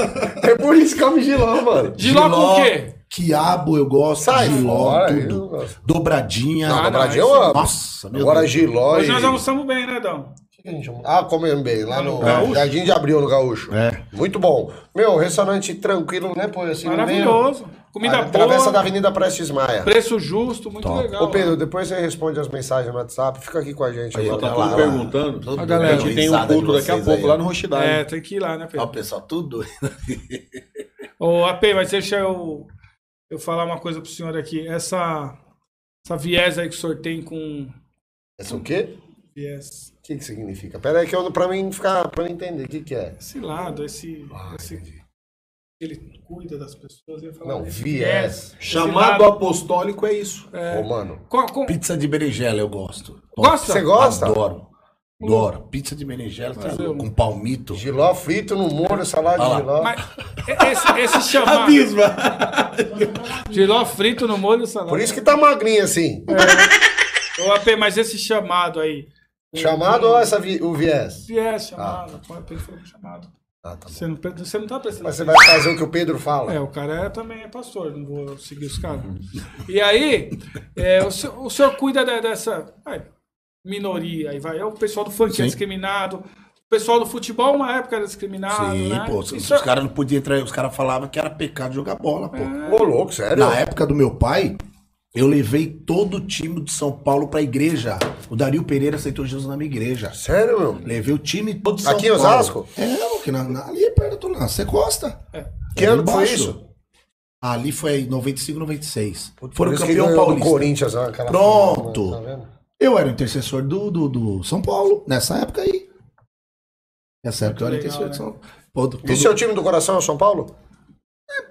É por isso que eu me giló, mano. Giló com o quê? Quiabo, eu gosto. Sai Giló, fora, tudo. gosto. Dobradinha. Ah, dobradinha eu amo. Nossa, meu Agora Deus. giló Hoje e... nós almoçamos bem, né, Dão? Ah, comendo bem, lá no Gaúcho? Jardim de Abril, no Gaúcho. É. Muito bom. Meu, restaurante tranquilo, né, pô? Assim, no meio- Maravilhoso. Comida Ah, Travessa boa, da Avenida Prestes Maia. preço justo, muito legal. Ô, Pedro, depois você responde as mensagens no WhatsApp. Fica aqui com a gente. Aí, agora. Tá Lá, tudo lá. perguntando. A galera. A gente tem um culto daqui a pouco aí, lá ó. no Rochidale. É, tem que ir lá, né, Ó, Pedro? o pessoal, tudo doido. *laughs* Ô, AP, mas deixa eu, eu falar uma coisa pro senhor aqui. Essa, essa viés aí que o senhor tem com Esse o quê? viés, O que que significa? Pera aí que eu, pra mim ficar, pra eu entender, o que que é? esse lado, esse, Ah, esse ele cuida das pessoas. Eu ia falar Não, viés. Chamado lado. apostólico é isso. Ô, mano. Com- com- Pizza de berinjela eu gosto. Gosta? Você gosta? Adoro. Adoro. Pizza de berinjela tá eu- com palmito. Giló frito no molho, salada Olha de giló. Mas esse, esse *laughs* chamado. Giló frito no molho salada. Por isso que tá magrinho assim. Ô, AP, mas esse chamado aí. Chamado ou essa vi- o viés? Viés, chamado. Pô, Pedro falou chamado. Ah, tá bom. Você não, você não tá prestando Mas você vai fazer o que o Pedro fala? É, o cara é, também é pastor, não vou seguir os caras. E aí, é, o, senhor, o senhor cuida de- dessa minoria, aí vai. É o pessoal do funk é Sim. discriminado. O pessoal do futebol, uma época, era discriminado. Sim, né? pô. Os, senhor- caras não podiam entrar. Os caras falavam que era pecado jogar bola, pô. Ô, louco, sério? Na época do meu pai, eu levei todo o time de São Paulo pra igreja. O Dario Pereira aceitou Jesus na minha igreja. Sério, meu? Levei o time todo de São Aqui em Paulo. Osasco? É, que na, na, ali perto do na Secosta. É. Que É ano que foi isso? Ali foi em 95, 96. Por Foram campeão ganhou do paulista. Corinthians, ó, aquela Pronto. Tá vendo? Eu era o intercessor do, do, do São Paulo, nessa época aí. Nessa época eu era legal, intercessor de né? São Paulo. Todo- E seu time do coração é o São Paulo?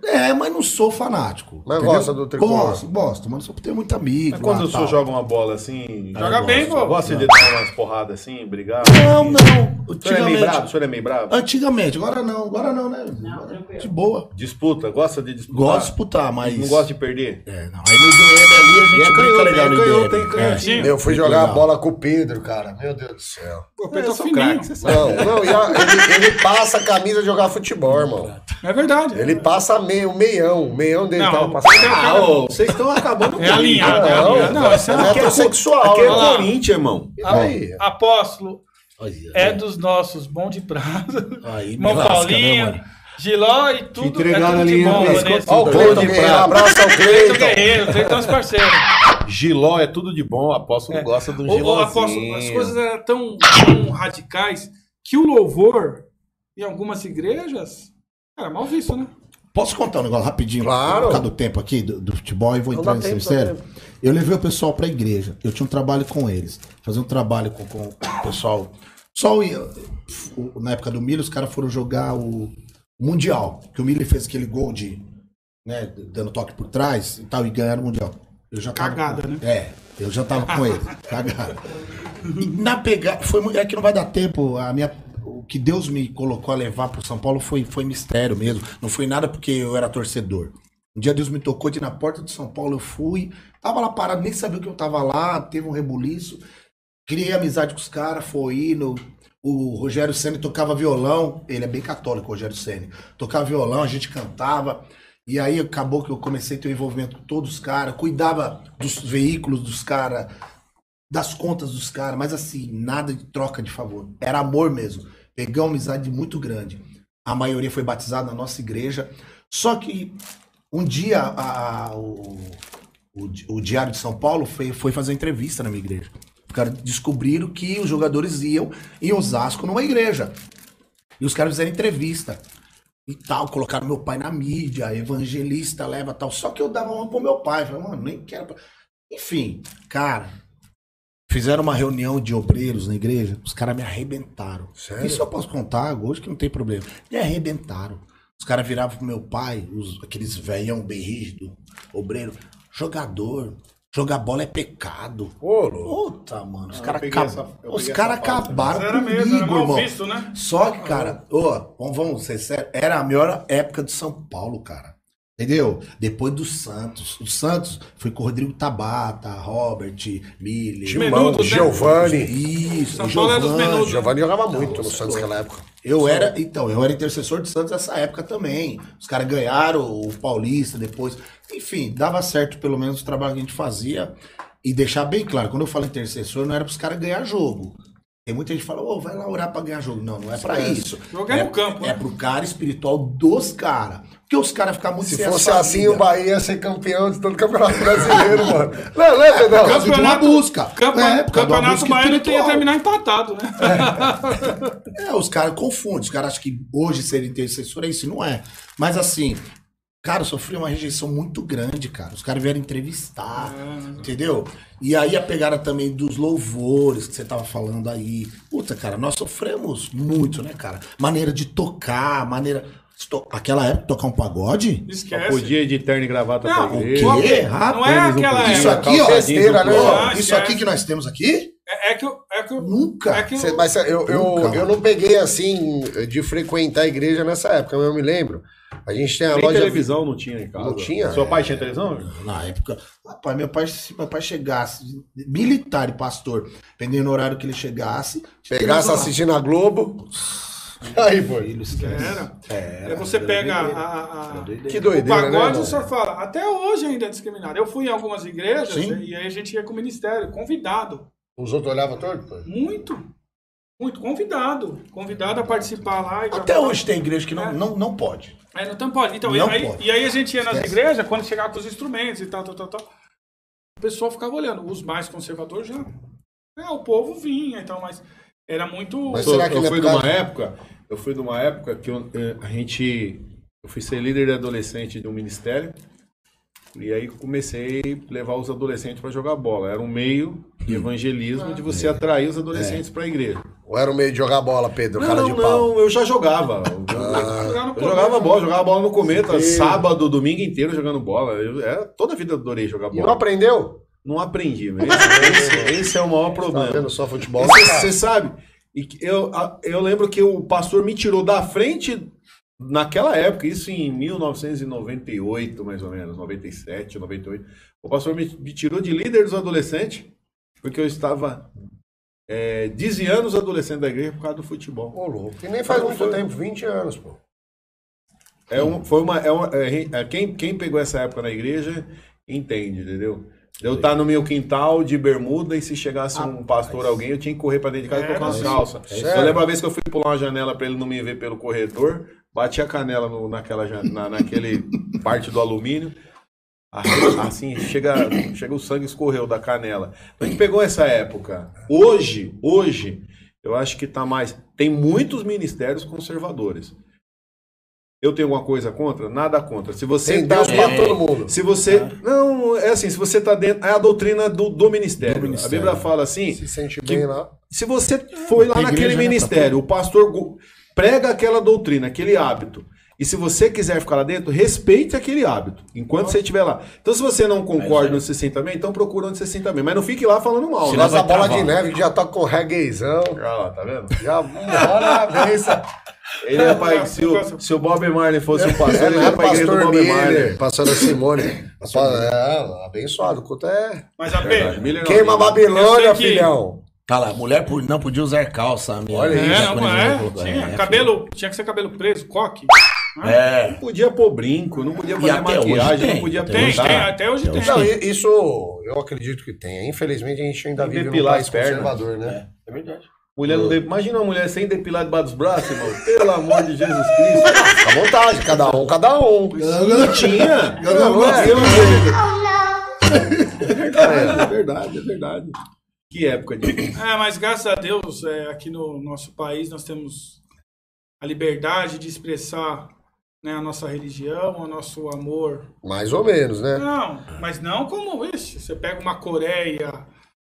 É, mas não sou fanático. Mas entendeu? gosta do tricolor? Gosto, gosto, mas só tenho muito amigo. Mas quando lá, o senhor joga uma bola assim. Joga eu bem, pô. Gosta de dar umas porradas assim, brigar? Não, não. O senhor é meio bravo? O senhor é meio bravo? Antigamente, agora não, agora não, né? tranquilo. de boa. Disputa, gosta de disputar? Gosto de disputar, mas. Não gosta de perder? É, não. Aí no IDM ali a E gente é brinca canhoto, legal é no canhoto, tem canhotinho. É. Eu fui jogar a bola com o Pedro, cara. Meu Deus do céu. Pô, Eu Pedro sou fininho. você sabe. Não, não, ele passa a camisa de jogar futebol, irmão. É verdade. Ele passa meio, o meião. O meião dele Não, tava passando. Ah, ô, vocês estão acabando É alinhado, é Não, alinhado. Não, isso é é heterossexual. Aqui é Olha lá. Corinthians, irmão. Aí. Apóstolo Olha, é dos nossos, bom de prazo. Aí, lasca, né, Paulinho? Giló e tudo. entregaram é tudo de bom? Vanessa. Ó, o Cleiton Guerreiro. Abraço ao Cleiton Cleiton. Guerreiro, Cleiton é os parceiros. Giló é tudo de bom, o apóstolo É. gosta do Gilózinho. apóstolo, as coisas eram tão, tão radicais que o louvor, em algumas igrejas, era mal visto, né? Posso contar um negócio rapidinho? Claro. Por causa do tempo aqui, do, do futebol, e vou Não entrar nesse dá Eu levei o pessoal pra igreja. Eu tinha um trabalho com eles. Fazer um trabalho com, com o pessoal. Só o, o- na época do Milho, os caras foram jogar o Mundial. Que o Milho fez aquele gol de. Né, dando toque por trás e tal, e ganharam o Mundial. Eu já tava Cagada, né? É, eu já tava com ele. *laughs* Cagada. E na pegada. Foi, é que não vai dar tempo. A minha, que Deus me colocou a levar pro São Paulo foi, foi mistério mesmo. Não foi nada porque eu era torcedor. Um dia Deus me tocou de ir na porta de São Paulo, eu fui. Tava lá parado, nem sabia que eu tava lá. Teve um rebuliço. Criei amizade com os caras, foi indo. O Rogério Senna tocava violão. Ele é bem católico, o Rogério Senna. Tocava violão, a gente cantava. E aí acabou que eu comecei a ter um envolvimento com todos os caras. Cuidava dos veículos dos caras, das contas dos caras. Mas assim, nada de troca de favor. Era amor mesmo. Peguei uma amizade muito grande. A maioria foi batizada na nossa igreja. Só que um dia a- a- o, o, o Diário de São Paulo foi, foi fazer entrevista na minha igreja. Os caras descobriram que os jogadores iam em Osasco numa igreja. E os caras fizeram entrevista. E tal, colocaram meu pai na mídia, evangelista, leva tal. Só que eu dava uma pro meu pai. Falei, mano, nem quero. Enfim, cara, fizeram uma reunião de obreiros na igreja, os caras me arrebentaram. Sério? Isso eu posso contar hoje que não tem problema. Me arrebentaram. Os caras viravam pro meu pai, os, aqueles velhão bem rígido, obreiro, jogador. Jogar bola é pecado. Ô. Puta, mano. Os caras acab... os cara acabaram era comigo, mesmo, era irmão. visto, né? Só que, cara, ô, vamos, vamos ser sérios, era a melhor época do São Paulo, cara. Entendeu? Depois do Santos. O Santos foi com o Rodrigo Tabata, Robert, Miller. Menudo, né? Giovanni. Isso, São Paulo é dos. Giovanni jogava muito no Santos naquela época. Eu era, então, eu era intercessor de Santos nessa época também. Os caras ganharam o Paulista depois. Enfim, dava certo pelo menos o trabalho que a gente fazia. E deixar bem claro, quando eu falo intercessor, não era para os caras ganhar jogo. Tem muita gente que fala, ô, vai lá orar para ganhar jogo. Não, não é para isso. Jogar é, no campo, É né? pro cara espiritual dos caras. Porque os caras ficam muito Se a fosse família. assim, o Bahia ia ser campeão de todo o campeonato brasileiro, *laughs* mano. Não, não é, Pedro? Por causa de uma busca. Campe- É, campeonato busca baiano tem ia terminar empatado, né? É, os caras confundem. Os caras acham que hoje ser intercessor é isso. Não é. Mas assim, cara, eu sofri uma rejeição muito grande, cara. Os caras vieram entrevistar, entendeu? E aí a pegada também dos louvores que você tava falando aí. Puta, cara, nós sofremos muito, né, cara? Maneira de tocar, maneira. Aquela época, tocar um pagode? Esquece. Podia ir de terno e gravata Não, pra o igreja. quê? Que? Não é aquela Isso época. aqui, ó. Besteira, né? Ah, isso esquece. aqui que nós temos aqui? É, é que, eu- é que eu- Nunca. É que eu- Cê- Mas eu, eu, Nunca, eu não peguei assim de frequentar a igreja nessa época, mas eu me lembro. A gente tem a Nem loja. televisão não tinha em casa. Não tinha? Seu pai É. tinha televisão? Na época, rapaz, meu pai, se meu pai chegasse, militar e pastor, dependendo do horário que ele chegasse, Pegasse assistindo a Globo. *laughs* Aí, foi. Era. Aí você pega a, a- a- Que o doideira, né? pagode, irmão? o senhor fala, até hoje ainda é discriminado. Eu fui em algumas igrejas Sim. e aí a gente ia com o ministério, convidado. Os outros olhavam torto? pô? Muito. Muito convidado. Convidado a participar lá. e Até hoje tem igreja que não, não, não pode. É, não tem pode. Então, Não aí, pode. E aí a gente ia nas Esquece. igrejas, quando chegava com os instrumentos e tal, tal, tal, tal. O pessoal ficava olhando. Os mais conservadores já. É, o povo vinha, então, mas era muito. Mas será que eu é fui causa- numa época, eu fui numa época que eu, eh, a gente, eu fui ser líder de adolescente de um ministério e aí comecei a levar os adolescentes para jogar bola. Era um meio de evangelismo de você atrair os adolescentes para a igreja. Ou era o meio de jogar bola, Pedro? Não, cara não, de pau. não, eu já jogava. No eu jogava bola, jogava bola no cometa, Deus. sábado, domingo inteiro jogando bola. Eu, era, toda a vida eu adorei jogar E não bola. aprendeu? Não aprendi, mas *laughs* esse, esse- esse é o maior Tá problema. vendo só futebol? Você, você sabe, e eu, eu lembro que o pastor me tirou da frente naquela época, isso em 1998, mais ou menos, 97, 98. O pastor me, me tirou de líder dos adolescentes, porque eu estava é, desviando os adolescentes da igreja por causa do futebol. Ô, louco. E nem faz muito tempo, 20 anos, pô. É um, foi uma, é uma- é, quem, quem pegou essa época na igreja entende, entendeu? Eu estar no meu quintal de bermuda e se chegasse um pastor, alguém, eu tinha que correr pra dentro de casa e É, colocar umas sim. calças. Sério? Eu lembro uma vez que eu fui pular uma janela pra ele não me ver pelo corredor, bati a canela no- naquela, na, naquele *laughs* parte do alumínio. Assim, chega, chega o sangue escorreu da canela. A gente pegou essa época. Hoje, hoje, eu acho que tá mais. Tem muitos ministérios conservadores. Eu tenho alguma coisa contra? Nada contra. Se você Tem tá Deus pra dentro- todo mundo. se você. Não, é assim, se você tá dentro. É a doutrina do, do ministério. Do ministério. A Bíblia fala assim: Se sente que- bem lá. se você foi lá naquele né, ministério, o pastor prega aquela doutrina, aquele hábito. E se você quiser ficar lá dentro, respeite aquele hábito, enquanto você estiver lá. Então, se você não concorda onde você se senta bem, então procura onde você se senta bem. Mas não fique lá falando mal. Se né? nós a bola travar. de neve já tá com regueizão. Olha lá, tá vendo? Já bora benção. Ele é pai, se, o, se o Bob Marley fosse um pastor, É, ele não ia era pra igreja do pastor Bob Marley. Miller, pastor Simone. É, abençoado. O culto é. Mas a P, Miller não, Queima a Miller. Babilônia, que- filhão. Tá lá, mulher por- não podia usar calça. minha- Olha é, isso, minha não, é, tinha, É, cabelo, tinha que ser cabelo preso, coque. É. Não podia pôr brinco, não podia fazer maquiagem, tem, não podia até Tem, tem, até hoje tem. Não, i- isso eu acredito que tenha. Infelizmente a gente ainda Tem vive num país conservador, né? É verdade. Mulher não. Imagina uma mulher sem depilar debaixo dos braços, irmão. Pelo amor de Jesus Cristo. *laughs* À vontade, cada um, cada um. Não tinha. Eu não, não é. É verdade, é verdade, é verdade. Que época de. É, mas graças a Deus, é, aqui no nosso país nós temos a liberdade de expressar né, a nossa religião, o nosso amor. Mais ou menos, né? Não, mas não como isso. Você pega uma Coreia,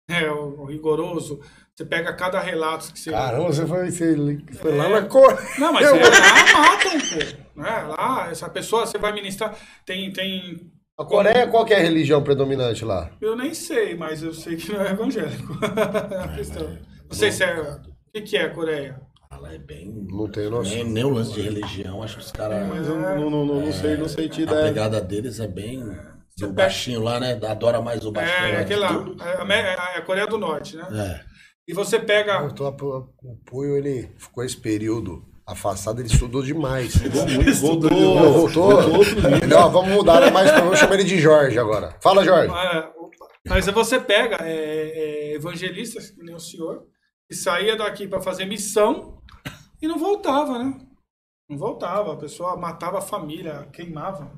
né, o, o rigoroso, você pega cada relato que você. Caramba, você foi, você foi lá na cor. Não, mas é, lá matam, pô. Né? Lá, essa pessoa, você vai ministrar. Tem, tem. A Coreia, qual que é a religião predominante lá? Eu nem sei, mas eu sei que não é evangélico. *laughs* É a. Não sei se é. O que, que é a Coreia? Ela é bem. Não Nem, noção. nem o lance de religião, acho que os caras. Mas eu não, não, não, não sei, não sei te A dar. pegada deles é bem. Do pega- baixinho lá, né? Adora mais o baixinho. É, aquele lá. É a, é a Coreia do Norte, né? É. E você pega. Eu tô- O Puio, ele ficou esse período afastado, ele estudou demais. Voltou, Não, voltou. Não, vamos mudar, né? Mas vamos chamar ele de Jorge agora. Fala, Jorge. Opa. Mas você pega é, é, evangelistas, que nem o senhor, que saía daqui para fazer missão e não voltava, né? Não voltava. A pessoa matava a família, queimava.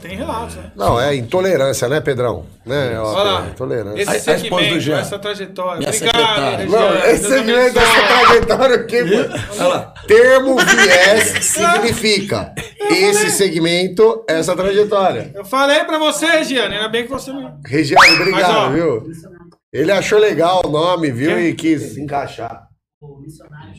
Tem relatos, né? Não, é intolerância, né, Pedrão? Né? Olha lá. Intolerância. Esse A- a esposa do segmento, Jean. essa trajetória. Minha Obrigado. Não, esse segmento dessa trajetória aqui, mano. Termo viés significa esse segmento, essa trajetória. Eu falei pra você, Regiane, ainda bem que você não. Regiane, obrigado, Mas, ó, viu? Ele achou legal o nome, viu? E quis encaixar. O missionário.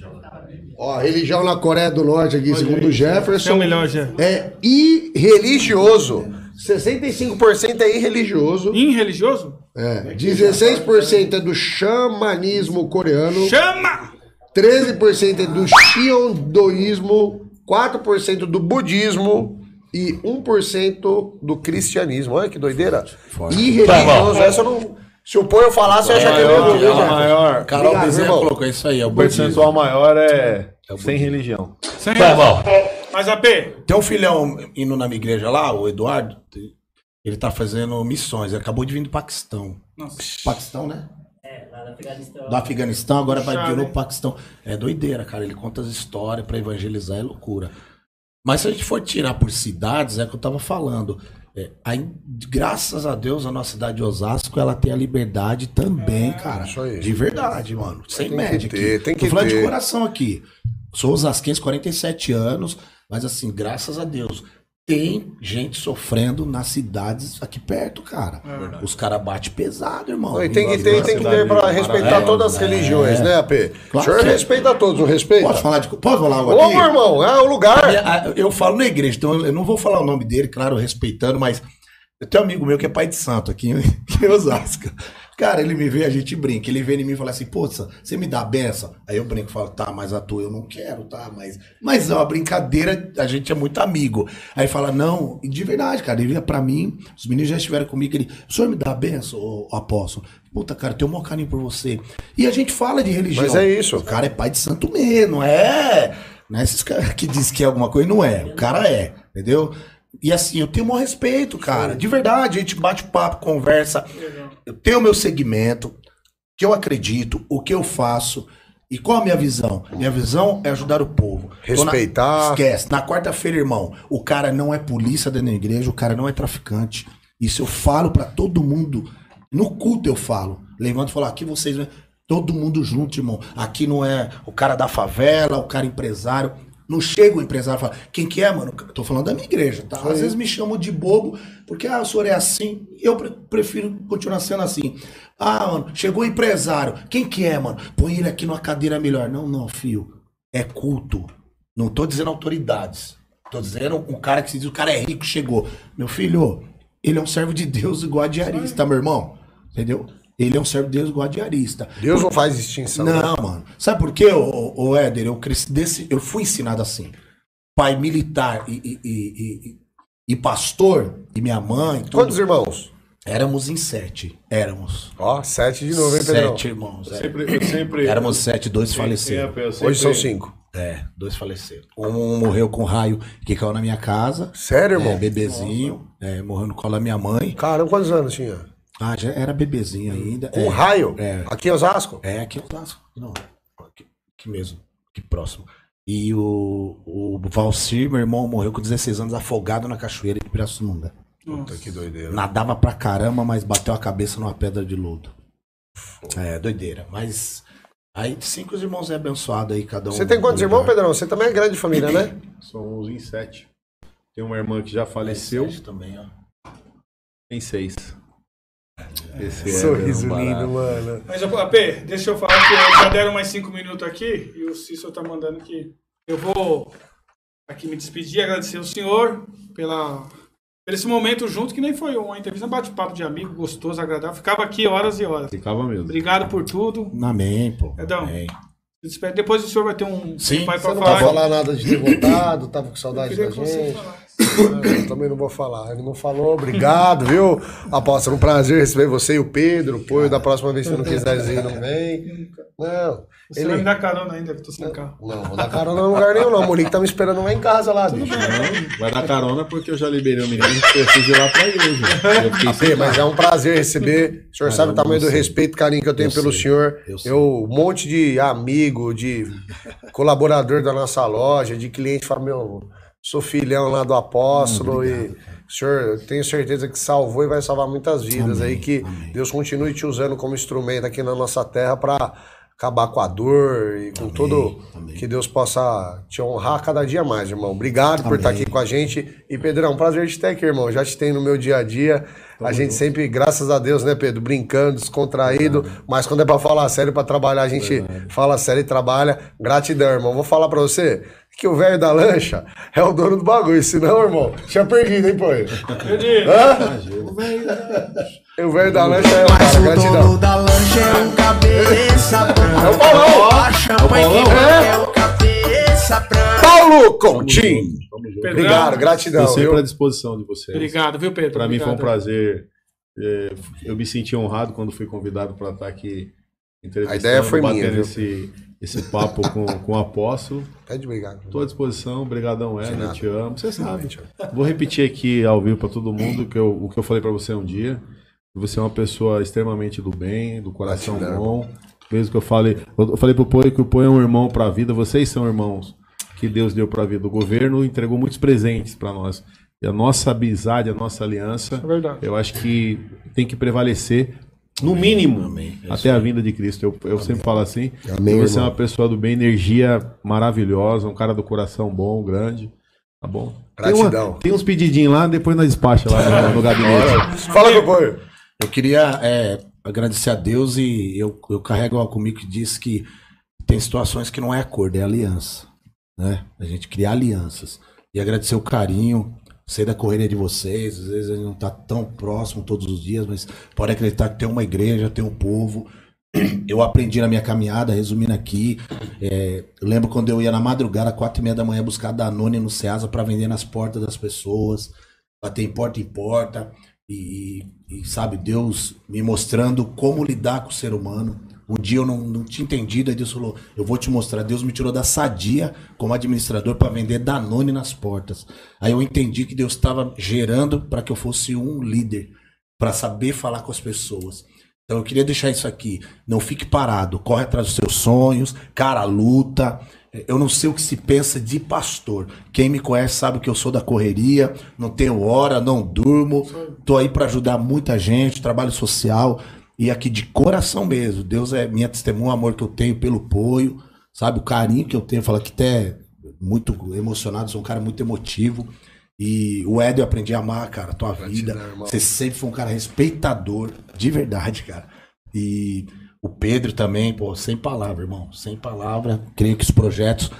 Ó, religião na Coreia do Norte aqui, segundo Você é Jefferson, o melhor, Jean. é irreligioso. 65% é irreligioso. Irreligioso? É. 16% é do xamanismo coreano. Chama! 13% é do xiondoísmo, 4% do budismo e 1% do cristianismo. Olha que doideira. Irreligioso. Essa eu não. Se o Poio falasse, eu ia achar que eu ia é maior. Carol Bezerra colocou isso aí, é o percentual maior é sem religião. Sem relação. Mas a P, Tem um filhão indo na minha igreja lá, o Eduardo. Ele tá fazendo missões. Ele acabou de vir do Paquistão. Nossa. Paquistão, né? É, lá no Afeganistão. Do Afeganistão, agora vai Puxado, de novo hein? pro Paquistão. É doideira, cara. Ele conta as histórias pra evangelizar, é loucura. Mas se a gente for tirar por cidades, é o que eu tava falando. É, aí, graças a Deus, a nossa cidade de Osasco, ela tem a liberdade também, cara. isso aí. De verdade, mano. Sem Tem que média ter, aqui. tem Tô que falando ter. de coração aqui. Sou osasquense, 47 anos, mas assim, graças a Deus, tem gente sofrendo nas cidades aqui perto, cara. É Os caras batem pesado, irmão. Não, e tem que ter, tem que ter pra respeitar todas as religiões, é. né, AP? Claro o senhor que é. respeita todos, não respeita? Pode falar de. Pode falar algo Ô, aqui? meu irmão, é o lugar. Eu falo na igreja, então eu não vou falar o nome dele, claro, respeitando, mas eu tenho um amigo meu que é pai de santo aqui em *laughs* em Osasco. Cara, ele me vê, a gente brinca. Ele vem em mim e fala assim, pô, você me dá a benção? Aí eu brinco e falo, tá, mas a tua eu não quero, tá? Mas, mas é uma brincadeira, a gente é muito amigo. Aí fala, não, e de verdade, cara, ele vira pra mim, os meninos já estiveram comigo, ele, o senhor me dá a benção, ô, apóstolo? Puta, cara, eu tenho um maior carinho por você. E a gente fala de religião. Mas é isso. O cara é pai de santo mesmo, não é? Não é esses caras que dizem que é alguma coisa, não é. O cara é, entendeu? E assim, eu tenho o maior respeito, cara. De verdade, a gente bate papo, conversa. Eu tenho o meu segmento, que eu acredito, o que eu faço. E qual a minha visão? Minha visão é ajudar o povo. Tô na- Respeitar. Esquece. Na quarta-feira, irmão, o cara não é polícia dentro da igreja, o cara não é traficante. Isso eu falo pra todo mundo. No culto eu falo. Levanto e falo, aqui vocês, todo mundo junto, irmão. Aqui não é o cara da favela, o cara empresário. Não chega o empresário e fala, quem que é, mano? Eu tô falando da minha igreja, tá? Às vezes me chamam de bobo, porque, ah, o senhor é assim. Eu pre- prefiro continuar sendo assim. Ah, mano, chegou o empresário. Quem que é, mano? Põe ele aqui numa cadeira melhor. Não, não, fio. É culto. Não tô dizendo autoridades. Tô dizendo um cara que se diz o cara é rico, chegou. Meu filho, ele é um servo de Deus igual a diarista, meu irmão. Entendeu? Ele é um servo de Deus igual a diarista. Deus não faz distinção. né? Não, mano. Sabe por quê, ô, Éder? Eu cresci desse. Eu fui ensinado assim. Pai militar e, e, e- e- e pastor, e minha mãe, tudo. Quantos irmãos? Éramos em sete. Éramos. Ó, sete de novo, hein, Pedrão? Sete irmãos. é. Sempre, eu sempre. Éramos sete, dois Sim, faleceram. sempre- Hoje são cinco. É, dois faleceram. Um morreu com raio que caiu na minha casa. Sério, irmão? É, bebezinho. É, morreu no colo da minha mãe. Caramba, quantos anos tinha? Ah, já era bebezinho ainda. Um é, raio? É. Aqui em Osasco? É, aqui em Osasco. Não, aqui, aqui mesmo. Aqui próximo. E o, o Valcir, meu irmão, morreu com 16 anos afogado na cachoeira de Pirassununga. Puta, que doideira. Nadava pra caramba, mas bateu a cabeça numa pedra de lodo. É, doideira. Mas aí cinco irmãos é abençoado aí, cada um. Você tem quantos irmãos. Pedrão? Você também é grande de família, né? *coughs* Somos em sete. Tem uma irmã que já faleceu. Sete também, ó. Tem seis. Esse é Sorriso barato. lindo, mano. Mas, AP, deixa eu falar que já deram mais cinco minutos aqui e o Cícero tá mandando que eu vou aqui me despedir, agradecer ao senhor pela, por esse momento junto, que nem foi uma entrevista, um bate-papo de amigo, gostoso, agradável. Ficava aqui horas e horas. Ficava mesmo. Obrigado por tudo. Amém, pô. Edão. Amém. Depois o senhor vai ter um Sim, vai Você pra não falar. vai falar nada de ter voltado, tava com saudade da que você gente. Eu também não vou falar. Ele não falou, obrigado, viu? Apóstolo, um prazer receber você e o Pedro. Pô, da próxima vez que você não quiser dizer, não vem. Não. Você vai Ele... me dar carona ainda, que eu tô sem carro. Não, vou dar carona em lugar nenhum, não. A Monique tá me esperando lá em casa, lá, bicho. Não, vai dar carona porque eu já liberei o menino que precisa ir lá pra sem Fê, mas é um prazer receber. O senhor sabe o tamanho do respeito e carinho que eu tenho Eu pelo sei, senhor. eu sei. Eu, um monte de amigo, de colaborador da nossa loja, de cliente, fala, meu, sou filhão lá do apóstolo e o senhor, eu tenho certeza que salvou e vai salvar muitas vidas aí, que Deus continue te usando como instrumento aqui na nossa terra para acabar com a dor e com todo que Deus possa te honrar cada dia mais, irmão. Obrigado por estar aqui com a gente. E Pedrão, um prazer te ter aqui, irmão. Já te tenho no meu dia a dia. a gente sempre, graças a Deus, né, Pedro, brincando, descontraído, mas quando é pra falar sério, pra trabalhar, a gente fala sério e trabalha. Gratidão, irmão. Vou falar pra você que o velho da lancha é o dono do bagulho, senão, irmão, tinha perdido, hein, pô? Perdi. O velho da lancha é o cara, gratidão. da lancha é o cabeça *laughs* É o Paulão! Champanhe que É? é o cabeça branca. Paulo. Pedrão, Obrigado, gratidão. Estou sempre viu? à disposição de vocês. Obrigado, viu, Pedro? Para mim foi um prazer. É, eu me senti honrado quando fui convidado para estar aqui entrevistando, A ideia foi minha, batendo viu? esse, esse papo com, com o apóstolo. Pede obrigado. Estou à disposição, obrigadão, Ed, nada. te amo, você sabe. Vou repetir aqui ao vivo para todo mundo que eu- o que eu falei para você um dia. Você é uma pessoa extremamente do bem, do coração Gratidão. bom. Mesmo que eu falei, eu falei pro Poi que o Poi é um irmão para a vida, vocês são irmãos que Deus deu para a vida. O governo entregou muitos presentes para nós. E a nossa amizade, a nossa aliança, É eu acho que tem que prevalecer, no mínimo, Amém. É até a vinda de Cristo. Eu, eu sempre falo assim. Amém, você é irmão. uma pessoa do bem, energia maravilhosa, um cara do coração bom, grande. Tá bom? Tem, uma- Gratidão. tem uns pedidinhos lá, depois nós despacha lá no, no gabinete. Fala, meu apoio. Eu queria é, agradecer a Deus e eu, eu carrego algo comigo que diz que tem situações que não é acordo, é aliança. Né? A gente cria alianças. E agradecer o carinho sei da correria de vocês, às vezes a gente não tá tão próximo todos os dias, mas pode acreditar que tem uma igreja, tem um povo. *clears throat* Eu aprendi na minha caminhada, resumindo aqui. é, lembro quando eu ia na madrugada, quatro e meia da manhã, buscar Danone no Ceasa para vender nas portas das pessoas, bater em porta em porta. E, e, sabe, Deus me mostrando como lidar com o ser humano. Um dia eu não, não tinha entendido, aí Deus falou: Eu vou te mostrar. Deus me tirou da sadia como administrador para vender Danone nas portas. Aí eu entendi que Deus estava gerando para que eu fosse um líder, para saber falar com as pessoas. Então eu queria deixar isso aqui. Não fique parado, corre atrás dos seus sonhos, cara, luta. Eu não sei o que se pensa de pastor. Quem me conhece sabe que eu sou da correria, não tenho hora, não durmo. Tô aí para ajudar muita gente, trabalho social e aqui de coração mesmo. Deus é minha testemunha, o amor que eu tenho pelo apoio, sabe? O carinho que eu tenho. Fala que até muito emocionado, sou um cara muito emotivo. E o Ed eu aprendi a amar, cara, a tua vida. Você sempre foi um cara respeitador, de verdade, cara. E o Pedro também, pô, sem palavra, irmão. Sem palavra. Creio que os projetos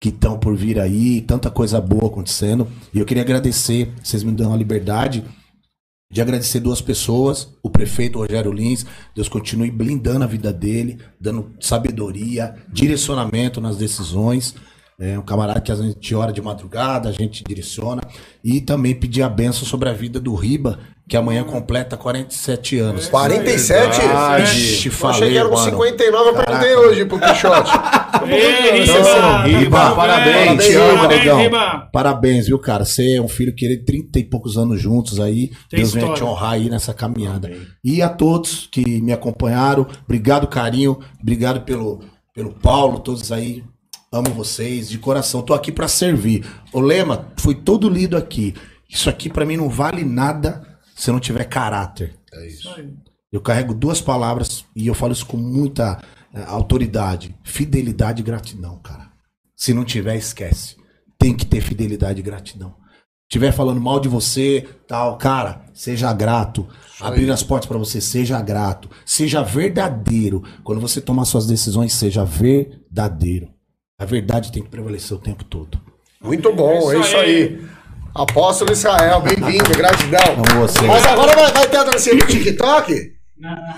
que estão por vir aí, tanta coisa boa acontecendo. E eu queria agradecer, vocês me dão a liberdade de agradecer duas pessoas, o prefeito Rogério Lins, Deus continue blindando a vida dele, dando sabedoria, direcionamento nas decisões. É um camarada que a gente ora de madrugada, a gente direciona. E também pedir a benção sobre a vida do Riba, que amanhã completa 47 anos. 47? Ixi, Eu falei, achei que era um mano. 59, eu perguntei hoje pro Pichote. *laughs* Ei, Então, Riba, Riba, parabéns, te amo, parabéns, negão. Riba. Parabéns, viu, cara? Você é um filho querido, 30 e poucos anos juntos aí. Tem Deus venha te história. honrar aí nessa caminhada. E a todos que me acompanharam, obrigado, carinho. Obrigado pelo, pelo Paulo, todos aí. Amo vocês, de coração. Tô aqui pra servir. O lema foi todo lido aqui. Isso aqui pra mim não vale nada se não tiver caráter. É isso. Eu carrego duas palavras e eu falo isso com muita eh, autoridade: fidelidade e gratidão, cara. Se não tiver, esquece. Tem que ter fidelidade e gratidão. Tiver falando mal de você, tal, cara, seja grato. Abrir as portas pra você, seja grato. Seja verdadeiro. Quando você tomar suas decisões, seja verdadeiro. A verdade tem que prevalecer o tempo todo. Muito bom, é isso aí. Apóstolo Israel, bem-vindo, gratidão. Amo você. Mas agora vai, vai ter a dancinha do TikTok?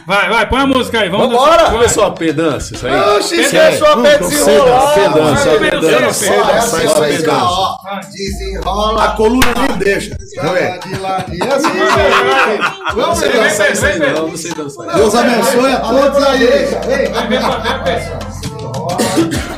Vai, vai, põe a música aí. Vamos Vambora! dançar. Começou a pedança, isso aí? Oxi, é sua pé desenrolar. Pedança, pedança. pedança, pedança. Desenrola. A coluna nem deixa. Joga de ladinho assim, gente. Vamos Sei dançar isso aí, vem, não, não sei dançar isso. Deus abençoe a todos aí. Vem, Vem, vem, vem, vem.